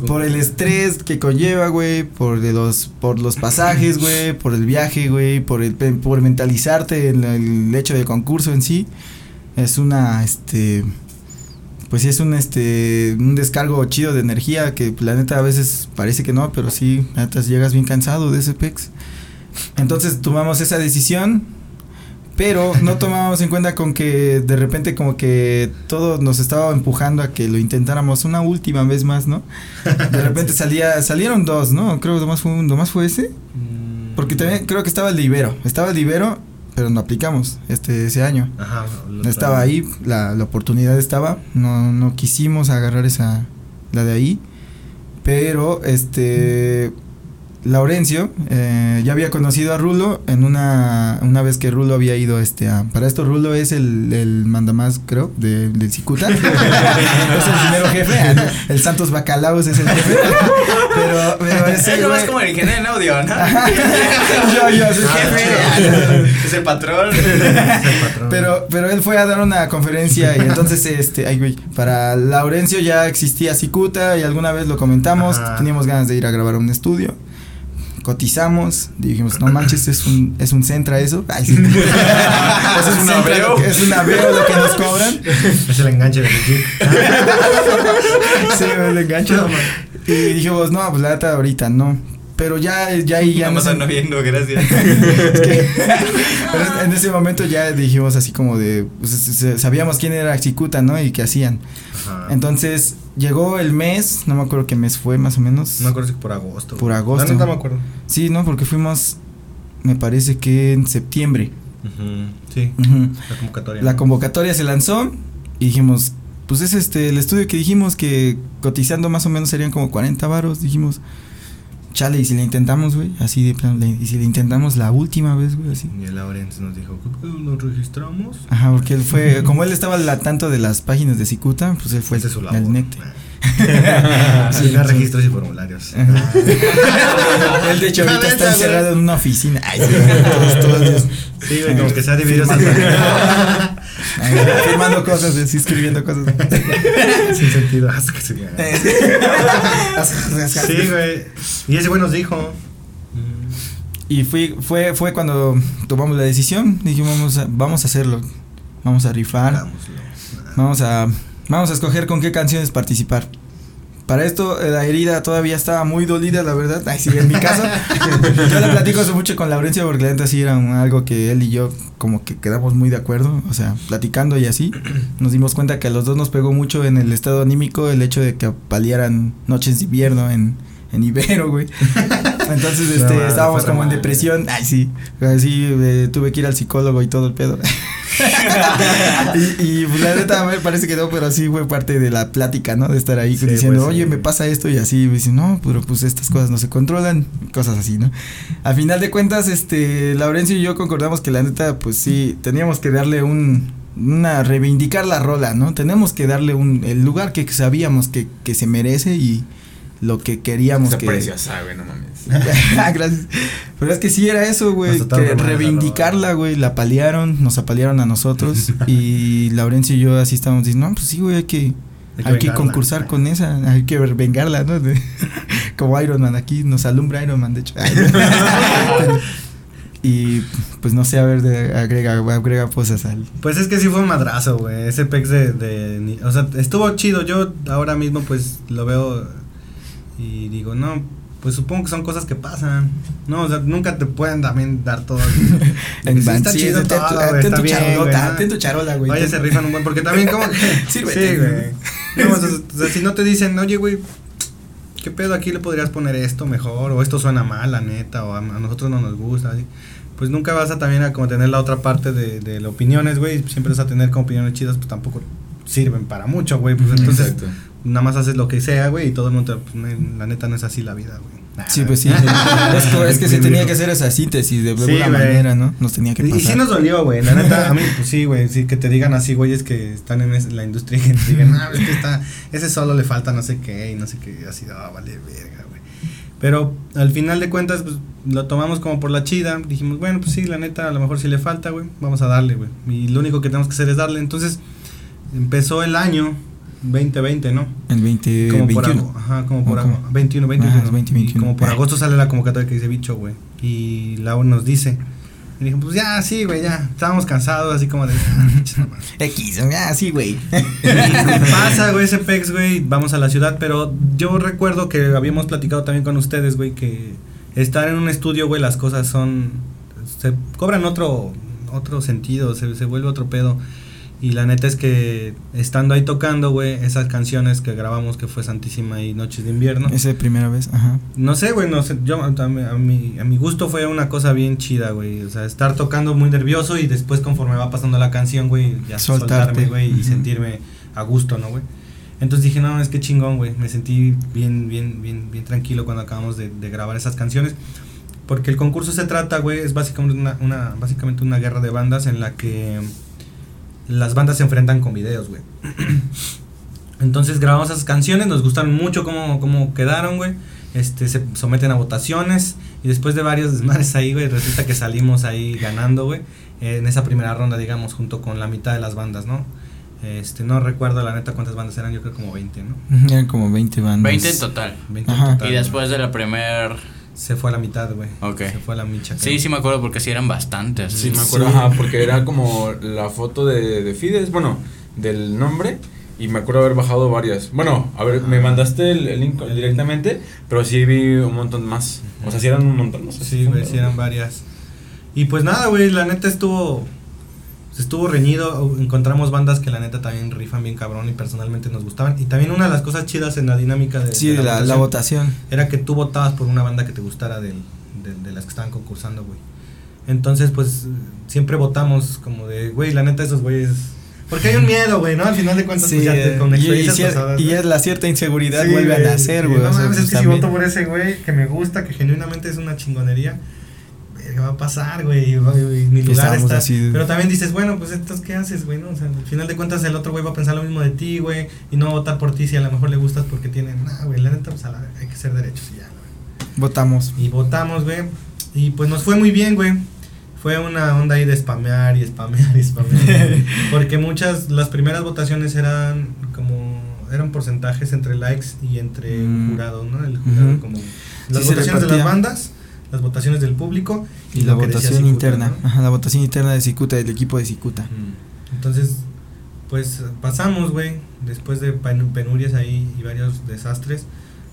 Por el estrés que conlleva, güey, por de los por los pasajes, güey, por el viaje, güey, por el por mentalizarte en el hecho del concurso en sí. Es una este pues sí es un este un descargo chido de energía que la neta a veces parece que no, pero sí, neta llegas bien cansado de ese pex. Entonces tomamos esa decisión, pero no tomábamos en cuenta con que de repente como que todo nos estaba empujando a que lo intentáramos una última vez más, ¿no? De repente salía, salieron dos, ¿no? Creo que nomás fue, nomás fue ese. Porque también creo que estaba el de Ibero. Estaba el de Ibero, pero no aplicamos este ese año.
Ajá.
estaba ahí, la, la oportunidad estaba. No, no quisimos agarrar esa, la de ahí. Pero, este, Laurencio eh, ya había conocido a Rulo en una, una vez que Rulo había ido, este, a, para esto Rulo es el, el mandamás, creo, de, del Cicuta. es el primero jefe. ah, El Santos Bacalaos es el jefe. pero, pero ese,
Es como el ingeniero en audio, ¿no?
yo, yo, soy jefe.
Es el patrón.
Es el patrón.
Pero, pero él fue a dar una conferencia y entonces, este, ay, güey, para Laurencio ya existía Cicuta y alguna vez lo comentamos,
Ajá.
teníamos ganas de ir a grabar un estudio. Cotizamos, dijimos, no manches, es un, es un centra eso. Ay, sí. es un que- es un aveo lo que nos cobran.
Es el enganche del jeep.
Sí, el engancho. Y dijimos, no, pues la neta ahorita no. Pero ya, ya ahí ya nos-
ando viendo, gracias.
Pero en ese momento ya dijimos así como de, pues, sabíamos quién era Cicuta, ¿no? Y qué hacían.
Ajá.
Entonces llegó el mes, no me acuerdo qué mes fue más o menos.
No me acuerdo si por agosto.
Por agosto.
La neta no me acuerdo.
Sí, no, porque fuimos, me parece que en septiembre.
Sí.
Ujú.
La convocatoria.
La convocatoria se lanzó y dijimos, pues es este, el estudio que dijimos que cotizando más o menos serían como 40 varos, dijimos, chale, y si le intentamos, güey, así de plano, le- y si le intentamos la última vez, güey, así.
Y el Laurence nos dijo, ¿qué pedo? ¿Nos registramos?
Ajá, porque él fue, como él estaba al tanto de las páginas de Cicuta, pues él fue
su
el,
labor.
el necte.
Sí, no registros y formularios.
Él de hecho ahorita está encerrado en una oficina. Ay, sí, todos, todos.
Sí, güey, como que se ha dividido
firmando cosas, así, escribiendo cosas.
Sin sentido. Hasta que se Sí, güey. Y ese güey nos dijo.
Y fui, fue, fue cuando tomamos la decisión, dijimos vamos a, vamos a hacerlo, vamos a rifar, vamos a, vamos a escoger con qué canciones participar. Para esto eh, la herida todavía estaba muy dolida, la verdad. Ay, sí, en mi caso. yo le platico hace mucho con Laurencio porque la neta sí era un- algo que él y yo como que quedamos muy de acuerdo. O sea, platicando y así. Nos dimos cuenta que a los dos nos pegó mucho en el estado anímico el hecho de que paliaran noches de invierno en, en Ibero, güey. Entonces, este, estábamos como en depresión. Ay, sí. Así eh, tuve que ir al psicólogo y todo el pedo. y, y pues, la neta me parece que no, pero sí fue parte de la plática, ¿no? De estar ahí
Sí,
diciendo,
pues, sí.
oye, me pasa esto y así. Y me dicen, no, pero pues estas cosas no se controlan, cosas así, ¿no? A final de cuentas, este, Laurencio y yo concordamos que la neta, pues sí, teníamos que darle un, una, reivindicar la rola, ¿no? Tenemos que darle un, el lugar que sabíamos que, que se merece y lo que queríamos
Está
que...
preciosa, güey, no mames.
Gracias. Pero es que sí era eso, güey. Que reivindicarla, güey. La paliaron, nos apalearon a nosotros. y Laurencio y yo así estábamos diciendo, no, pues sí, güey, hay que,
Hay
hay
que
concursar con esa, hay que vengarla, ¿no? De- Como Iron Man, aquí nos alumbra Iron Man, de hecho. y pues no sé, a ver, de- agrega, agrega cosas al.
Pues es que sí fue un madrazo, güey. Ese pex de, O sea, estuvo chido. Yo ahora mismo, pues lo veo y digo, no, pues supongo que son cosas que pasan. No, o sea, nunca te pueden también dar todo.
En
Sí, está
sí,
chido
ten tu-
todo,
ah, ten
está
tu
bien,
charolota,
güey, ¿no?
ten tu charola, güey.
Oye, se rifan un buen. Porque también, como que.
Sírvete.
Sí, güey. No, o sea, o sea, si no te dicen, oye, güey, ¿qué pedo aquí le podrías poner esto mejor? O esto suena mal, la neta, o a, a nosotros no nos gusta, así. Pues nunca vas a también a como tener la otra parte de, de las opiniones, güey. Siempre vas a tener como opiniones chidas, pues tampoco sirven para mucho, güey. Pues entonces,
Exacto.
Nada más haces lo que sea, güey, y todo el mundo, pues, no- la neta no es así la vida, güey.
Sí, pues sí. es, que, es que se tenía que hacer esa síntesis de alguna manera, ¿no? Nos tenía que
Y,
pasar.
y sí nos dolió, güey. La neta, a mí, pues sí, güey. Sí, que te digan así, güeyes que están en la industria y que te digan, ah, es que está, ese solo le falta no sé qué y no sé qué. Así, ah, vale, verga, güey. Pero al final de cuentas, pues lo tomamos como por la chida. Dijimos, bueno, pues sí, la neta, a lo mejor sí le falta, güey. Vamos a darle, güey. Y lo único que tenemos que hacer es darle. Entonces, empezó el año 2020, ¿no?
El 20,
Como por
21.
agosto. Ajá, como por
¿O cómo?
agosto. 21, 21.
Ajá, es 20,
Y
21.
como por
Ah.
agosto sale la convocatoria que dice bicho, güey. Y Lau nos dice. Y dije, pues ya, sí, güey, ya. Estábamos cansados, así como de. "Ah, pinches mamadas".
X, ah, sí, güey.
Pasa, güey, ese pex, güey. Vamos a la ciudad. Pero yo recuerdo que habíamos platicado también con ustedes, güey, que estar en un estudio, güey, las cosas son. Se cobran otro, otro sentido, se, se vuelve otro pedo. Y la neta es que estando ahí tocando, güey, esas canciones que grabamos que fue Santísima y Noches de Invierno.
Esa primera vez, ajá.
No sé, güey, no sé, yo a a mi, a mi gusto fue una cosa bien chida, güey, o sea, estar tocando muy nervioso y después conforme va pasando la canción, güey, ya
Soltarte.
soltarme, güey, y
Ujú.
sentirme a gusto, ¿no, güey? Entonces dije, no, es que chingón, güey, me sentí bien, bien, bien, bien tranquilo cuando acabamos de, de grabar esas canciones, porque el concurso se trata, güey, es básicamente una, una, básicamente una guerra de bandas en la que las bandas se enfrentan con videos, güey. Entonces grabamos esas canciones, nos gustaron mucho cómo, cómo quedaron, güey. Este, se someten a votaciones y después de varios desmares ahí, güey, resulta que salimos ahí ganando, güey, en esa primera ronda, digamos, junto con la mitad de las bandas, ¿no? Este, no recuerdo la neta cuántas bandas eran, yo creo como 20, ¿no?
Eran como 20 bandas.
20 en total.
20 en
Ajá.
total,
Y después de la primer...
se fue a la mitad, güey.
Ok.
Se fue a la micha.
Sí, sí me acuerdo porque sí eran bastantes.
Sí, me acuerdo, ajá, porque era como la foto de, de Fides, bueno, del nombre, y me acuerdo haber bajado varias. Bueno, a ver, me mandaste el, el link directamente, pero sí vi un montón más. O sea, sí eran un montón, no sé.
Sí, güey, sí eran varias. Y pues nada, güey, la neta estuvo. Estuvo reñido. Encontramos bandas que la neta también rifan bien cabrón y personalmente nos gustaban. Y también una de las cosas chidas en la dinámica de.
Sí,
de
la, la
votación. Era que tú votabas por una banda que te gustara del, del- de las que estaban concursando, güey. Entonces, pues siempre votamos como de, güey, la neta, esos güeyes. Porque hay un miedo, güey, ¿no? Al final de cuentas,
Sí,
pues ya te- con
y, y,
experiencias
cier-
pasadas,
y
¿no?
es la cierta inseguridad
Sí,
vuelve a nacer,
sí,
güey.
No
o sea,
es
pues,
que si voto por ese güey que me gusta, que genuinamente es una chingonería, verga, va a pasar, güey. Mi lugar está.
así
Pero también dices, bueno, pues entonces, ¿qué haces, güey? No? O sea, al final de cuentas, el otro güey va a pensar lo mismo de ti, güey. Y no va a votar por ti si a lo mejor le gustas porque tiene. Nah, güey, la neta, pues a la- hay que ser derechos y ya, güey.
Votamos.
Y votamos, güey. Y pues nos fue muy bien, güey. Fue una onda ahí de spamear y spamear y spamear. porque muchas, las primeras votaciones eran como, eran porcentajes entre likes y entre
Mm.
jurado, ¿no? El jurado como... Las votaciones de las bandas las votaciones del público
Y la votación
Cicuta,
interna.
¿no?
Ajá, la votación interna de Cicuta, del equipo de Cicuta.
Entonces, pues pasamos, güey, después de pen- penurias ahí y varios desastres,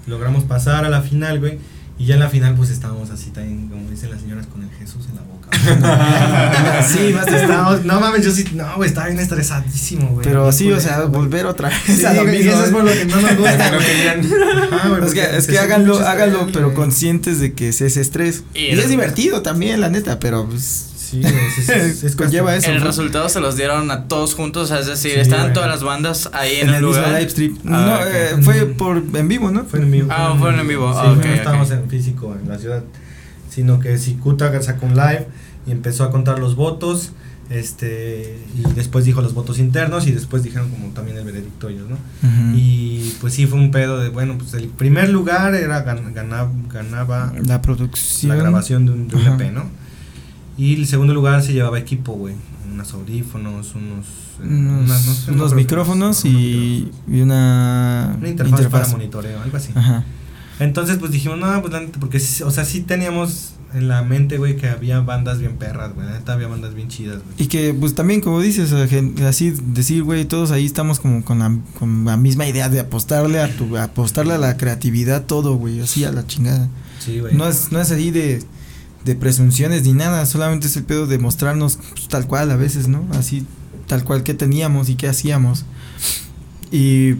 logramos pasar a la final, güey. Y ya en la final, pues estábamos así también, como dicen las señoras, con el Jesús en la boca.
Sí, más
estábamos, no mames, yo sí, no, güey, estaba bien estresadísimo, güey.
Pero sí, o sea, volver otra vez
Sí,
a lo mismo,
eso es por lo que no nos gusta.
Que no querían.
Güey,
Es que, es que háganlo, háganlo, pero conscientes de que es ese estrés.
Y
Y, es divertido también, la neta, pero pues.
Sí, es, es
Conlleva
cuestión-
eso.
El
¿no?
resultado se los dieron a todos juntos, es decir,
Sí,
estaban todas las bandas ahí en,
En el
lugar.
live stream.
Ah,
no, eh, fue por en vivo, ¿no?
Fue en vivo.
Ah, fueron en vivo.
Sí,
Ah,
no estábamos en físico en la ciudad, sino que Cicuta sacó un live y empezó a contar los votos, este, y después dijo los votos internos y después dijeron como también el veredicto ellos, ¿no? Y pues sí fue un pedo de, bueno, pues el primer lugar era gan- ganaba, ganaba
la producción.
la grabación de un, de un. EP, ¿no? Y el segundo lugar se llevaba equipo, güey, unos audífonos, unos, eh,
Unos,
unas-
micrófonos y, y una,
Una interfaz, para monitoreo, algo así.
Ajá.
Entonces, pues dijimos, no, pues la neta, porque, sí- o sea, sí teníamos en la mente, güey, que había bandas bien perras, güey. La neta había bandas bien chidas, güey.
Y que, pues también, como dices, así decir, güey, todos ahí estamos como con la, con la misma idea de apostarle a tu, apostarle a la creatividad, todo, güey, así a la chingada.
Sí, güey.
No es, no es así de, de presunciones ni nada, solamente es el pedo de mostrarnos pues, tal cual a veces, ¿no? Así, tal cual que teníamos y qué hacíamos. Y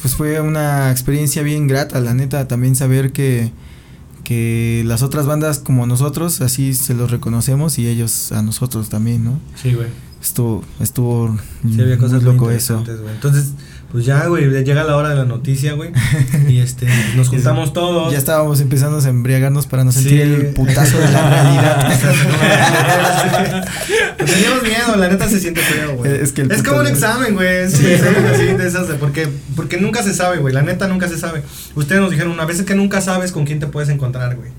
pues fue una experiencia bien grata, la neta, también saber que, que las otras bandas como nosotros, así se los reconocemos y ellos a nosotros también, ¿no?
Sí, güey.
Estuvo, estuvo
Sí, había cosas
muy loco eso.
Entonces, pues ya, güey, llega la hora de la noticia, güey. y este, nos juntamos todos.
Ya estábamos empezando a embriagarnos para no
Sí.
sentir el putazo de la realidad.
Teníamos miedo, la neta se siente feo, güey.
Es que el
es como un examen, güey. Sí, sí, así de esas de porque porque nunca se sabe, güey. La neta nunca se sabe. Ustedes nos dijeron, a veces que nunca sabes con quién te puedes encontrar, güey.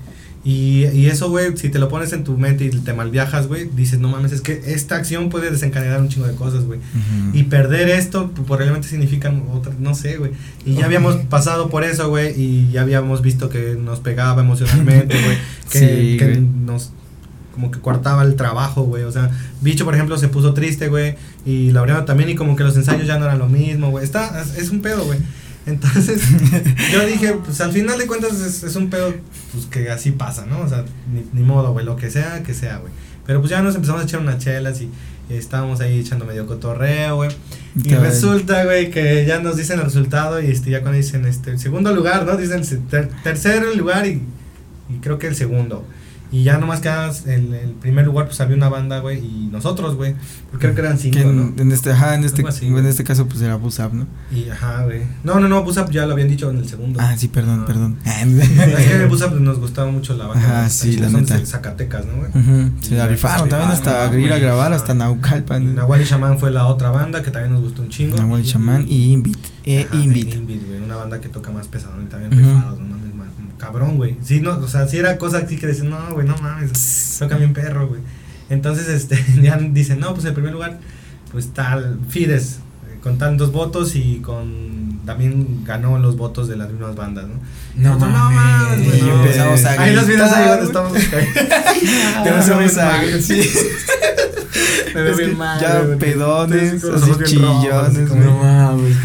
Y, y eso, güey, si te lo pones en tu mente y te malviajas, güey, dices, no mames, es que esta acción puede desencadenar un chingo de cosas, güey.
Ujú.
Y perder esto pues, probablemente significa otra, no sé, güey. Y ya habíamos pasado por eso, güey, y ya habíamos visto que nos pegaba emocionalmente, güey. Que,
Sí,
que nos como que coartaba el trabajo, güey. O sea, Bicho, por ejemplo, se puso triste, güey. Y Laureano también, y como que los ensayos ya no eran lo mismo, güey. Está, es, es un pedo, güey. Entonces, yo dije, pues al final de cuentas es, es un pedo, pues que así pasa, ¿no? O sea, ni, ni modo, güey, lo que sea, que sea, güey. Pero pues ya nos empezamos a echar unas chelas y estábamos ahí echando medio cotorreo, güey. Y resulta, güey, que ya nos dicen el resultado y este, ya cuando dicen este, segundo lugar, ¿no? Dicen ter- tercer lugar y, y creo que el segundo. Y ya nomás queda el, el primer lugar, pues había una banda, güey, y nosotros, güey. Porque creo que eran cinco,
en,
¿no?
en este, ajá, en este,
así,
en este caso pues era Busap, ¿no?
Y ajá, güey. No, no, no, Busap ya lo habían dicho en el segundo.
Ah, sí, perdón,
Ah.
perdón.
Es que Busap nos gustaba mucho la banda. Está
sí, la neta.
de Zacatecas, ¿no, güey?
Ujú, Se la
Y
rifaron también hasta
¿no,
ir a grabar
Ah.
hasta Naucalpan.
Nahual y Shaman fue la otra banda que también nos gustó un chingo.
Nahual Shaman y Invit. E
Ajá,
Invit.
Invit, güey, una banda que toca más pesado y también rifados, no cabrón, güey. Sí, no, o sea, sí era cosa así que decían, no, güey, no mames, toca bien perro, güey. Entonces, este, ya dicen, no, pues en primer lugar, pues tal, Fides, eh, con tantos votos y con, también ganó los votos de las mismas bandas, ¿no?
No
Nosotros,
mames,
güey,
Y
no,
empezamos a
Ahí los videos ahí donde estamos.
Empezamos a-
mal,
sí.
Me veo bien mal,
ya
güey,
pedones, así chillones,
así como-
No mames,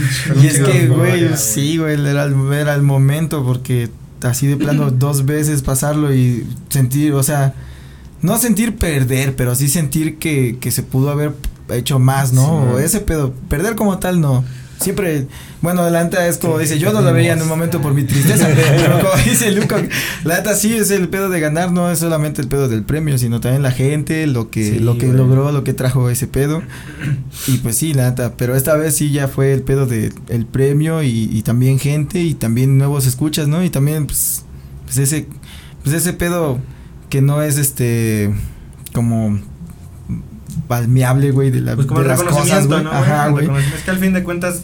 Y es que, güey, sí, güey, era el, era el momento porque así de plano dos veces pasarlo y sentir, o sea, no sentir perder, pero sí sentir que, que se pudo haber hecho más, ¿no?
Sí,
ese pedo, perder como tal no. Siempre, bueno, adelante es como dice, yo no lo vería en un momento por mi tristeza, pero como dice Luco, la neta sí es el pedo de ganar, no es solamente el pedo del premio, sino también la gente, lo que,
Sí,
lo que
güey.
logró, lo que trajo ese pedo. Y pues sí, la neta, pero esta vez sí ya fue el pedo de el premio y, y también gente y también nuevos escuchas, ¿no? Y también pues, pues ese pues ese pedo que no es este como palmeable, güey, de la
Pues como
de
el
las
reconocimiento,
cosas.
¿no?
Ajá, güey.
Es que al fin de cuentas,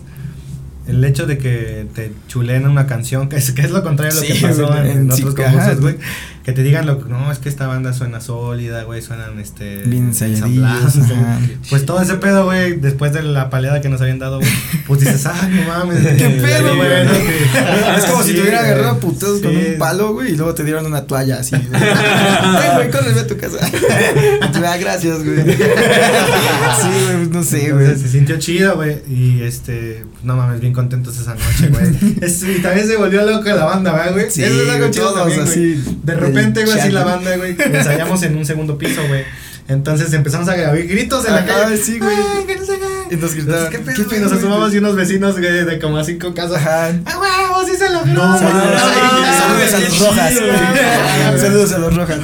el hecho de que te chuleen una canción, que es, que es lo contrario a lo
Sí,
que pasó en,
en
otros concursos, güey. Que te digan, lo, no, es que esta banda suena sólida, güey, suenan este.
Bien.
Pues todo ese pedo, güey, después de la paleada que nos habían dado, pues dices, ay, no mames.
¿Qué pedo, güey?
que-
Es como si
Sí,
te hubieran agarrado a putazos con
Sí.
un palo, güey, y luego te dieron una toalla así. Ay, güey, córreme a tu casa. Tú, ah, gracias, güey. Sí, güey, no sé, güey.
Se sintió chido, güey. Y este, pues, no mames, bien contentos esa noche, güey. Y también se volvió loca la banda, ¿verdad, güey.
Sí,
Eso es algo chido
todos
también, güey.
así,
De
del
repente, güey, así la banda, güey. Ensayamos en un segundo piso, güey. Entonces empezamos a grabar gritos en la calle.
sí, güey. Y nos
Entonces, ¿qué
¿qué
pedo? Y nos asomamos y unos vecinos, güey, de como a cinco casas. ¡Ah, huevo! ¡Sí se logró!
No,
saludos
a los rojas. Saludos a los rojas.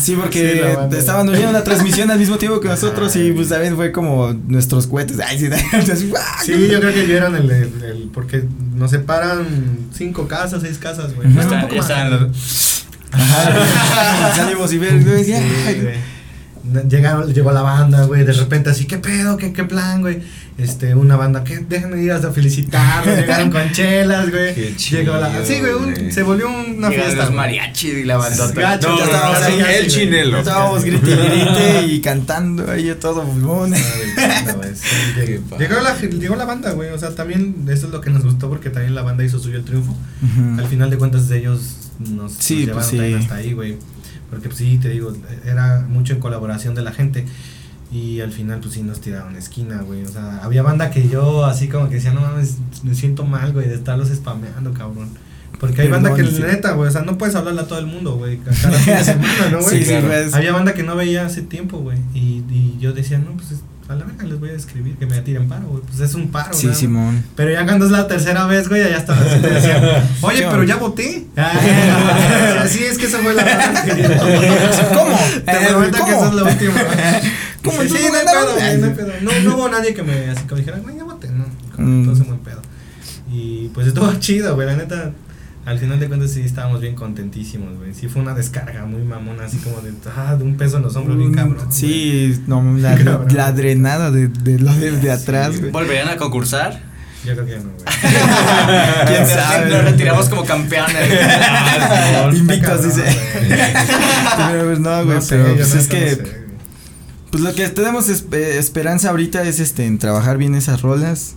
Sí, porque
Sí, la banda.
estaban oyendo la transmisión al mismo tiempo que nosotros y pues también fue como nuestros cohetes. Ay, sí.
Sí, yo creo que vieron el, el, el- porque nos separan cinco casas, seis casas, güey. Bueno, un
Está-
poco
ya
más.
están los-
Ajá. Salimos y ver,
Sí. Llegaron, llegó la banda, güey, de repente así, ¿qué pedo? ¿Qué, qué plan, güey? Este, una banda, que déjenme ir hasta felicitarlos, llegaron con chelas, güey.
Qué
Llegó la, sí, güey, un- se volvió una
Llegan
fiesta.
los
güey.
mariachis y la bandota.
Gacho,
No,
ya
no,
estábamos
no,
ahí,
el
así, güey.
chinelo.
Estábamos grite y grite y cantando ahí todo pulmón.
Llegó, la, llegó la banda, güey. O sea, también eso es lo que nos gustó porque también la banda hizo suyo el triunfo. Al final de cuentas, de ellos nos,
Sí,
nos
pues
llevaron
sí.
también hasta ahí, güey. Porque, pues sí, te digo, era mucho en colaboración de la gente. Y al final, pues sí, nos tiraron esquina, güey. O sea, había banda que yo así como que decía, no mames, me siento mal, güey, de estarlos spameando, cabrón. Porque hay banda que
sí.
neta, güey, o sea, no puedes hablarle a todo el mundo, güey, cada fin de semana, ¿no, güey?
Sí.
Había banda que no veía hace tiempo, güey. Y, y yo decía, no, pues es- a la verga les voy a escribir que me tiren paro, güey. Pues es un paro,
Sí. Simón.
Pero ya cuando es la tercera vez, güey, ya está. Así te decían, oye,
¿Qué
pero ya voté. Así es que eso fue la verdad.
¿Cómo?
Te
Eh,
prometo que eso es lo último.
¿Cómo
Sí, sí,
no
hay pedo, güey, no hay pedo. No, no hubo nadie que me así como dijera, güey, ya voté, no.
Mm.
Ese buen pedo. Y pues estuvo chido, güey, la neta. Al final de cuentas sí estábamos bien contentísimos, güey. Sí fue una descarga muy mamona, así como de, ah, de un peso en los hombros bien cabrón. güey.
Sí, no, la,
Cabrón.
la drenada de, de lo de, de atrás, güey.
¿Volverían a concursar?
Yo creo que ya no, güey.
¿Quién
Nos-
sabe?
Nos retiramos como campeones.
Invictos,
Cabrón,
dice. pues, no, güey,
No sé,
pero
yo
pues
neta
es
no
que
sé,
pues lo que tenemos eh, esperanza ahorita es este en trabajar bien esas rolas.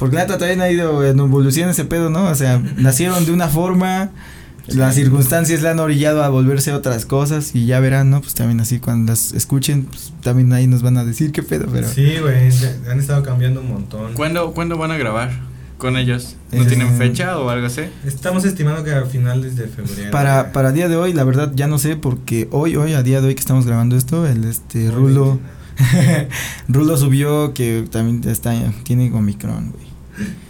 Porque la neta también ha ido en evolución ese pedo, ¿no? O sea, nacieron de una forma, las circunstancias le han orillado a volverse otras cosas y ya verán, ¿no? Pues también así cuando las escuchen, pues también ahí nos van a decir qué pedo, pero
Sí, güey, han estado cambiando un montón.
¿Cuándo, ¿Cuándo van a grabar con ellos? ¿No
Eh,
tienen fecha o algo así?
Estamos estimando que a finales de febrero.
para para día de hoy, la verdad ya no sé porque hoy hoy a día de hoy que estamos grabando esto, el este Rulo. Rulo subió que también está tiene Omicron, güey.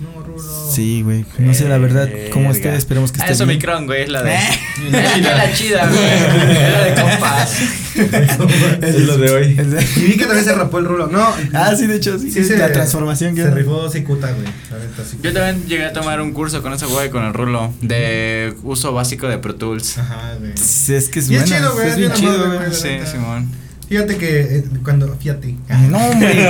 No, Rulo.
Sí, güey. No sé la verdad cómo esté, esperemos que
Ah,
esté
es
bien.
Omicron, güey, es la de. es la chida, güey. Es la de compas.
Es lo de hoy.
Y vi que también se rapó el Rulo. No.
Ah, sí, de hecho, sí,
Sí, se-
la transformación que
Se rifó Cicuta, güey.
Yo también llegué a tomar un curso con ese güey, con el rulo, de uso básico de Pro Tools.
Ajá, güey.
Sí, Es que es
Y es chido, güey,
es
es
bien chido, güey.
Sí. Simón.
Fíjate que eh, cuando. Fíjate.
No, hombre.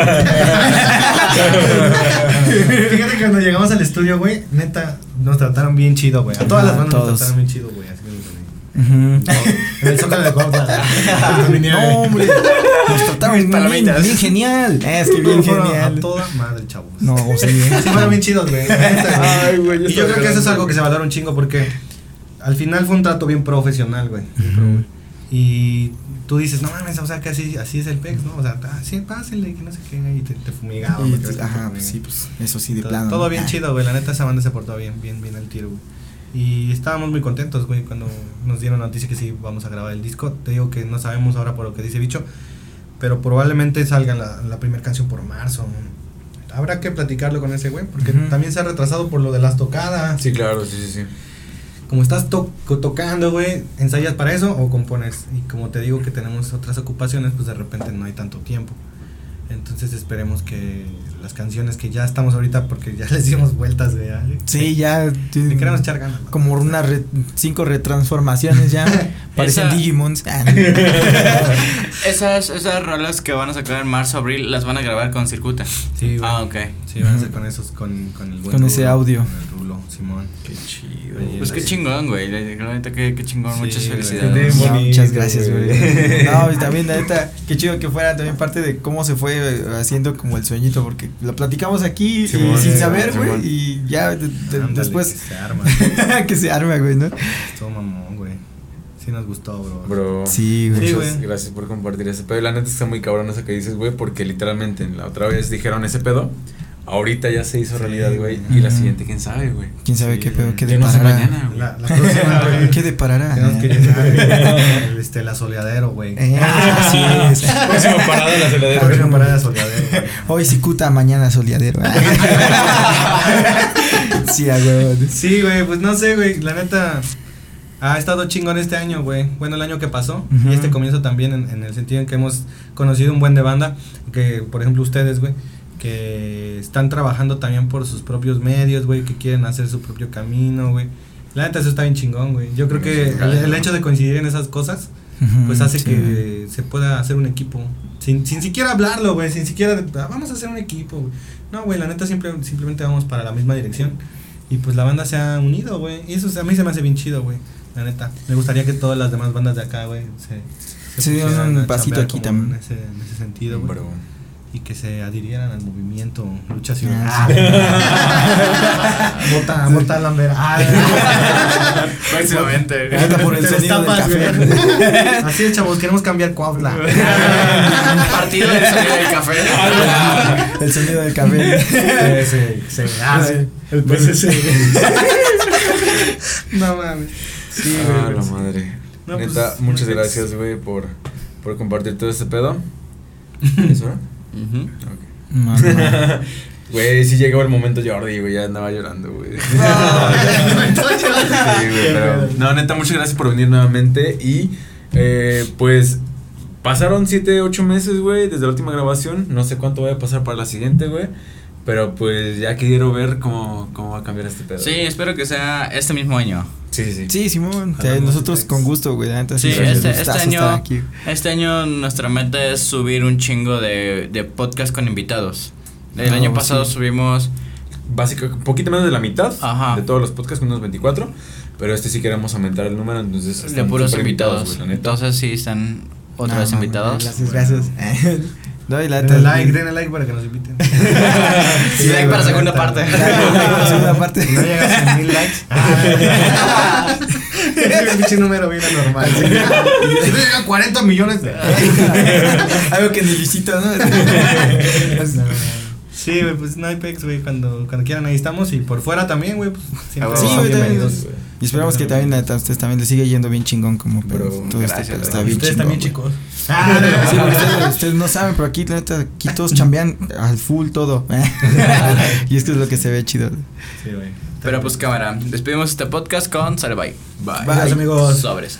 Fíjate que cuando llegamos al estudio, güey, neta, nos trataron bien chido, güey. A todas las
Ajá,
bandas nos trataron bien chido, güey. Así que.
Ujú.
En el Zócalo de Cuautla.
No, hombre. Nos trataron bien,
Palomitas.
bien genial. Es que bien
Fueron A
genial.
toda madre, chavos.
No, sí.
Sí, fueron bien chidos, güey.
Ay, güey, yo
Y yo creo que eso es algo que se valora un chingo porque al final fue un trato bien profesional, güey. Y tú dices, no mames, o sea, que así, así es el PEX, ¿no? O sea, ah, sí, pásale, que no sé qué, y te, te.
Y-
te
Ajá, pues sí, pues eso sí de
todo,
plano.
todo bien
Ah.
chido, güey. La neta, esa banda se portó bien, bien, bien al tiro, güey. Y estábamos muy contentos, güey, cuando nos dieron la noticia que sí vamos a grabar el disco. Te digo que no sabemos ahora por lo que dice Bicho, pero probablemente salga la, la primera canción por marzo. Habrá que platicarlo con ese güey, porque también se ha retrasado por lo de las tocadas.
Sí, claro, sí, sí, sí.
Como estás to- tocando, güey, ¿ensayas para eso o compones? Y como te digo que tenemos otras ocupaciones, pues de repente no hay tanto tiempo. Entonces esperemos que las canciones que ya estamos ahorita, porque ya les dimos vueltas, güey. ¿eh?
Sí, ya.
Le queremos echar ganas. ¿no?
Como unas re- cinco retransformaciones ya. Parecen
Esa-
Digimons. Ah,
Esas, esas rolas que van a sacar en marzo, abril, las van a grabar con Circuta.
Sí, güey.
Ah, ok.
Sí, van a ser con esos, con, con el buen
Con ese
Rulo,
audio.
Con el Rulo, Simón.
Qué chido.
Oye,
Pues qué chingón, güey. La neta, qué, qué chingón.
Sí,
Muchas felicidades.
No, muchas gracias,
güey.
No, y también, la neta, qué chido que fuera también parte de cómo se fue eh, haciendo como el sueñito, porque lo platicamos aquí y
Simón,
sin
sí,
saber, güey,
Simón.
y ya de- de-
Ándale,
después
que se arma.
que se arma, güey, ¿no?
Estuvo mamón, güey. Sí nos gustó, bro.
Bro.
Sí, güey.
Sí,
gracias por compartir ese pedo. Y la neta está muy cabrón eso que dices, güey, porque literalmente la otra vez dijeron ese pedo. Ahorita ya se hizo
Sí,
realidad, güey.
güey.
Y la siguiente, quién sabe, güey.
¿Quién sabe
Sí,
qué pedo, qué
Que no sé
deparará?
mañana, güey.
La, la próxima, güey.
¿Qué deparará?
Tenemos que llegar el, este, la soleadero, güey.
Eh, así es.
Próxima parada la
La próxima parada de soleadero, güey.
Hoy cicuta, mañana soleadero. sí, huevo.
Sí, güey, pues no sé, güey. La neta. Ha estado chingón este año, güey. Bueno, el año que pasó. Y este comienzo también, en, en el sentido en que hemos conocido un buen de banda. Que, por ejemplo, ustedes, güey. Que están trabajando también por sus propios medios, güey. Que quieren hacer su propio camino, güey. La neta, eso está bien chingón, güey. Yo creo que el, el hecho de coincidir en esas cosas, pues hace
Sí.
que se pueda hacer un equipo. Sin, sin siquiera hablarlo, güey. Sin siquiera, "Ah, vamos a hacer un equipo, güey. No, güey, la neta siempre, simplemente vamos para la misma dirección. Y pues la banda se ha unido, güey. Y eso a mí se me hace bien chido, güey. La neta. Me gustaría que todas las demás bandas de acá, güey, se,
Se dieron
pusieran
un pasito aquí también.
En ese, en ese sentido, güey. Y que se adhirieran al movimiento Lucha
Ah,
Ciudadana. Bota, bota Lambert. Ah,
Próximamente.
Anda por el sonido del café.
Así es, chavos, queremos cambiar Cuautla.
Partido del sonido del café.
El sonido del café.
Sí, sí, ah. El PCC. no mames. Sí,
Ah,
güey.
la madre.
No, pues,
Neta,
muy
muchas gracias, güey, por, por compartir todo este pedo. ¿Eso era?
Ujú.
Ok.
Mamá.
Güey, sí llegó el momento Jordi, güey, ya andaba llorando, güey. Sí, güey, pero... No, neta, muchas gracias por venir nuevamente y, eh, pues, pasaron 7, 8 meses, güey, desde la última grabación. No sé cuánto vaya a pasar para la siguiente, güey. Pero, pues, ya quiero ver cómo, cómo va a cambiar este pedo.
Sí, espero que sea este mismo año.
Sí, sí, sí.
Sí, Simón. o sea, nosotros con gusto, güey. neta,
Sí, este, este
estar
año,
aquí.
este año nuestra meta es subir un chingo de, de podcast con invitados. El
Ah,
año
sí.
pasado subimos
Básico, un poquito menos de la mitad
Ajá.
de todos los podcasts, unos 24. Pero este sí queremos aumentar el número, entonces.
de puros
súper
invitados.
güey.
Entonces sí están otra
No,
vez invitados.
Gracias, gracias. No, y la
Denle like, denle like para que nos inviten.
Sí, like para segunda parte.
La segunda parte.
Si no llegas a mil likes. Es un pinche número bien anormal. Si no llegan 40 millones de
Algo que ni visito, ¿no?
Sí, güey, pues no hay pex, güey. Cuando, cuando quieran ahí estamos. Y por fuera también, güey. Pues siempre
Ah,
Sí, güey, también. Y esperamos que también, a ustedes también les siga yendo bien chingón como
Bro,
pero todo este
gracias, bro.
está
Y
bien
ustedes
chingón.
también, chicos.
Sí, porque ustedes, ustedes no saben, pero aquí, la neta, aquí todos chambean al full todo. y es que es lo que se ve chido.
Sí, güey.
Pero pues cámara, despedimos este podcast con Sale Bye.
Bye.
Bye.
Adiós, amigos.
Sobres.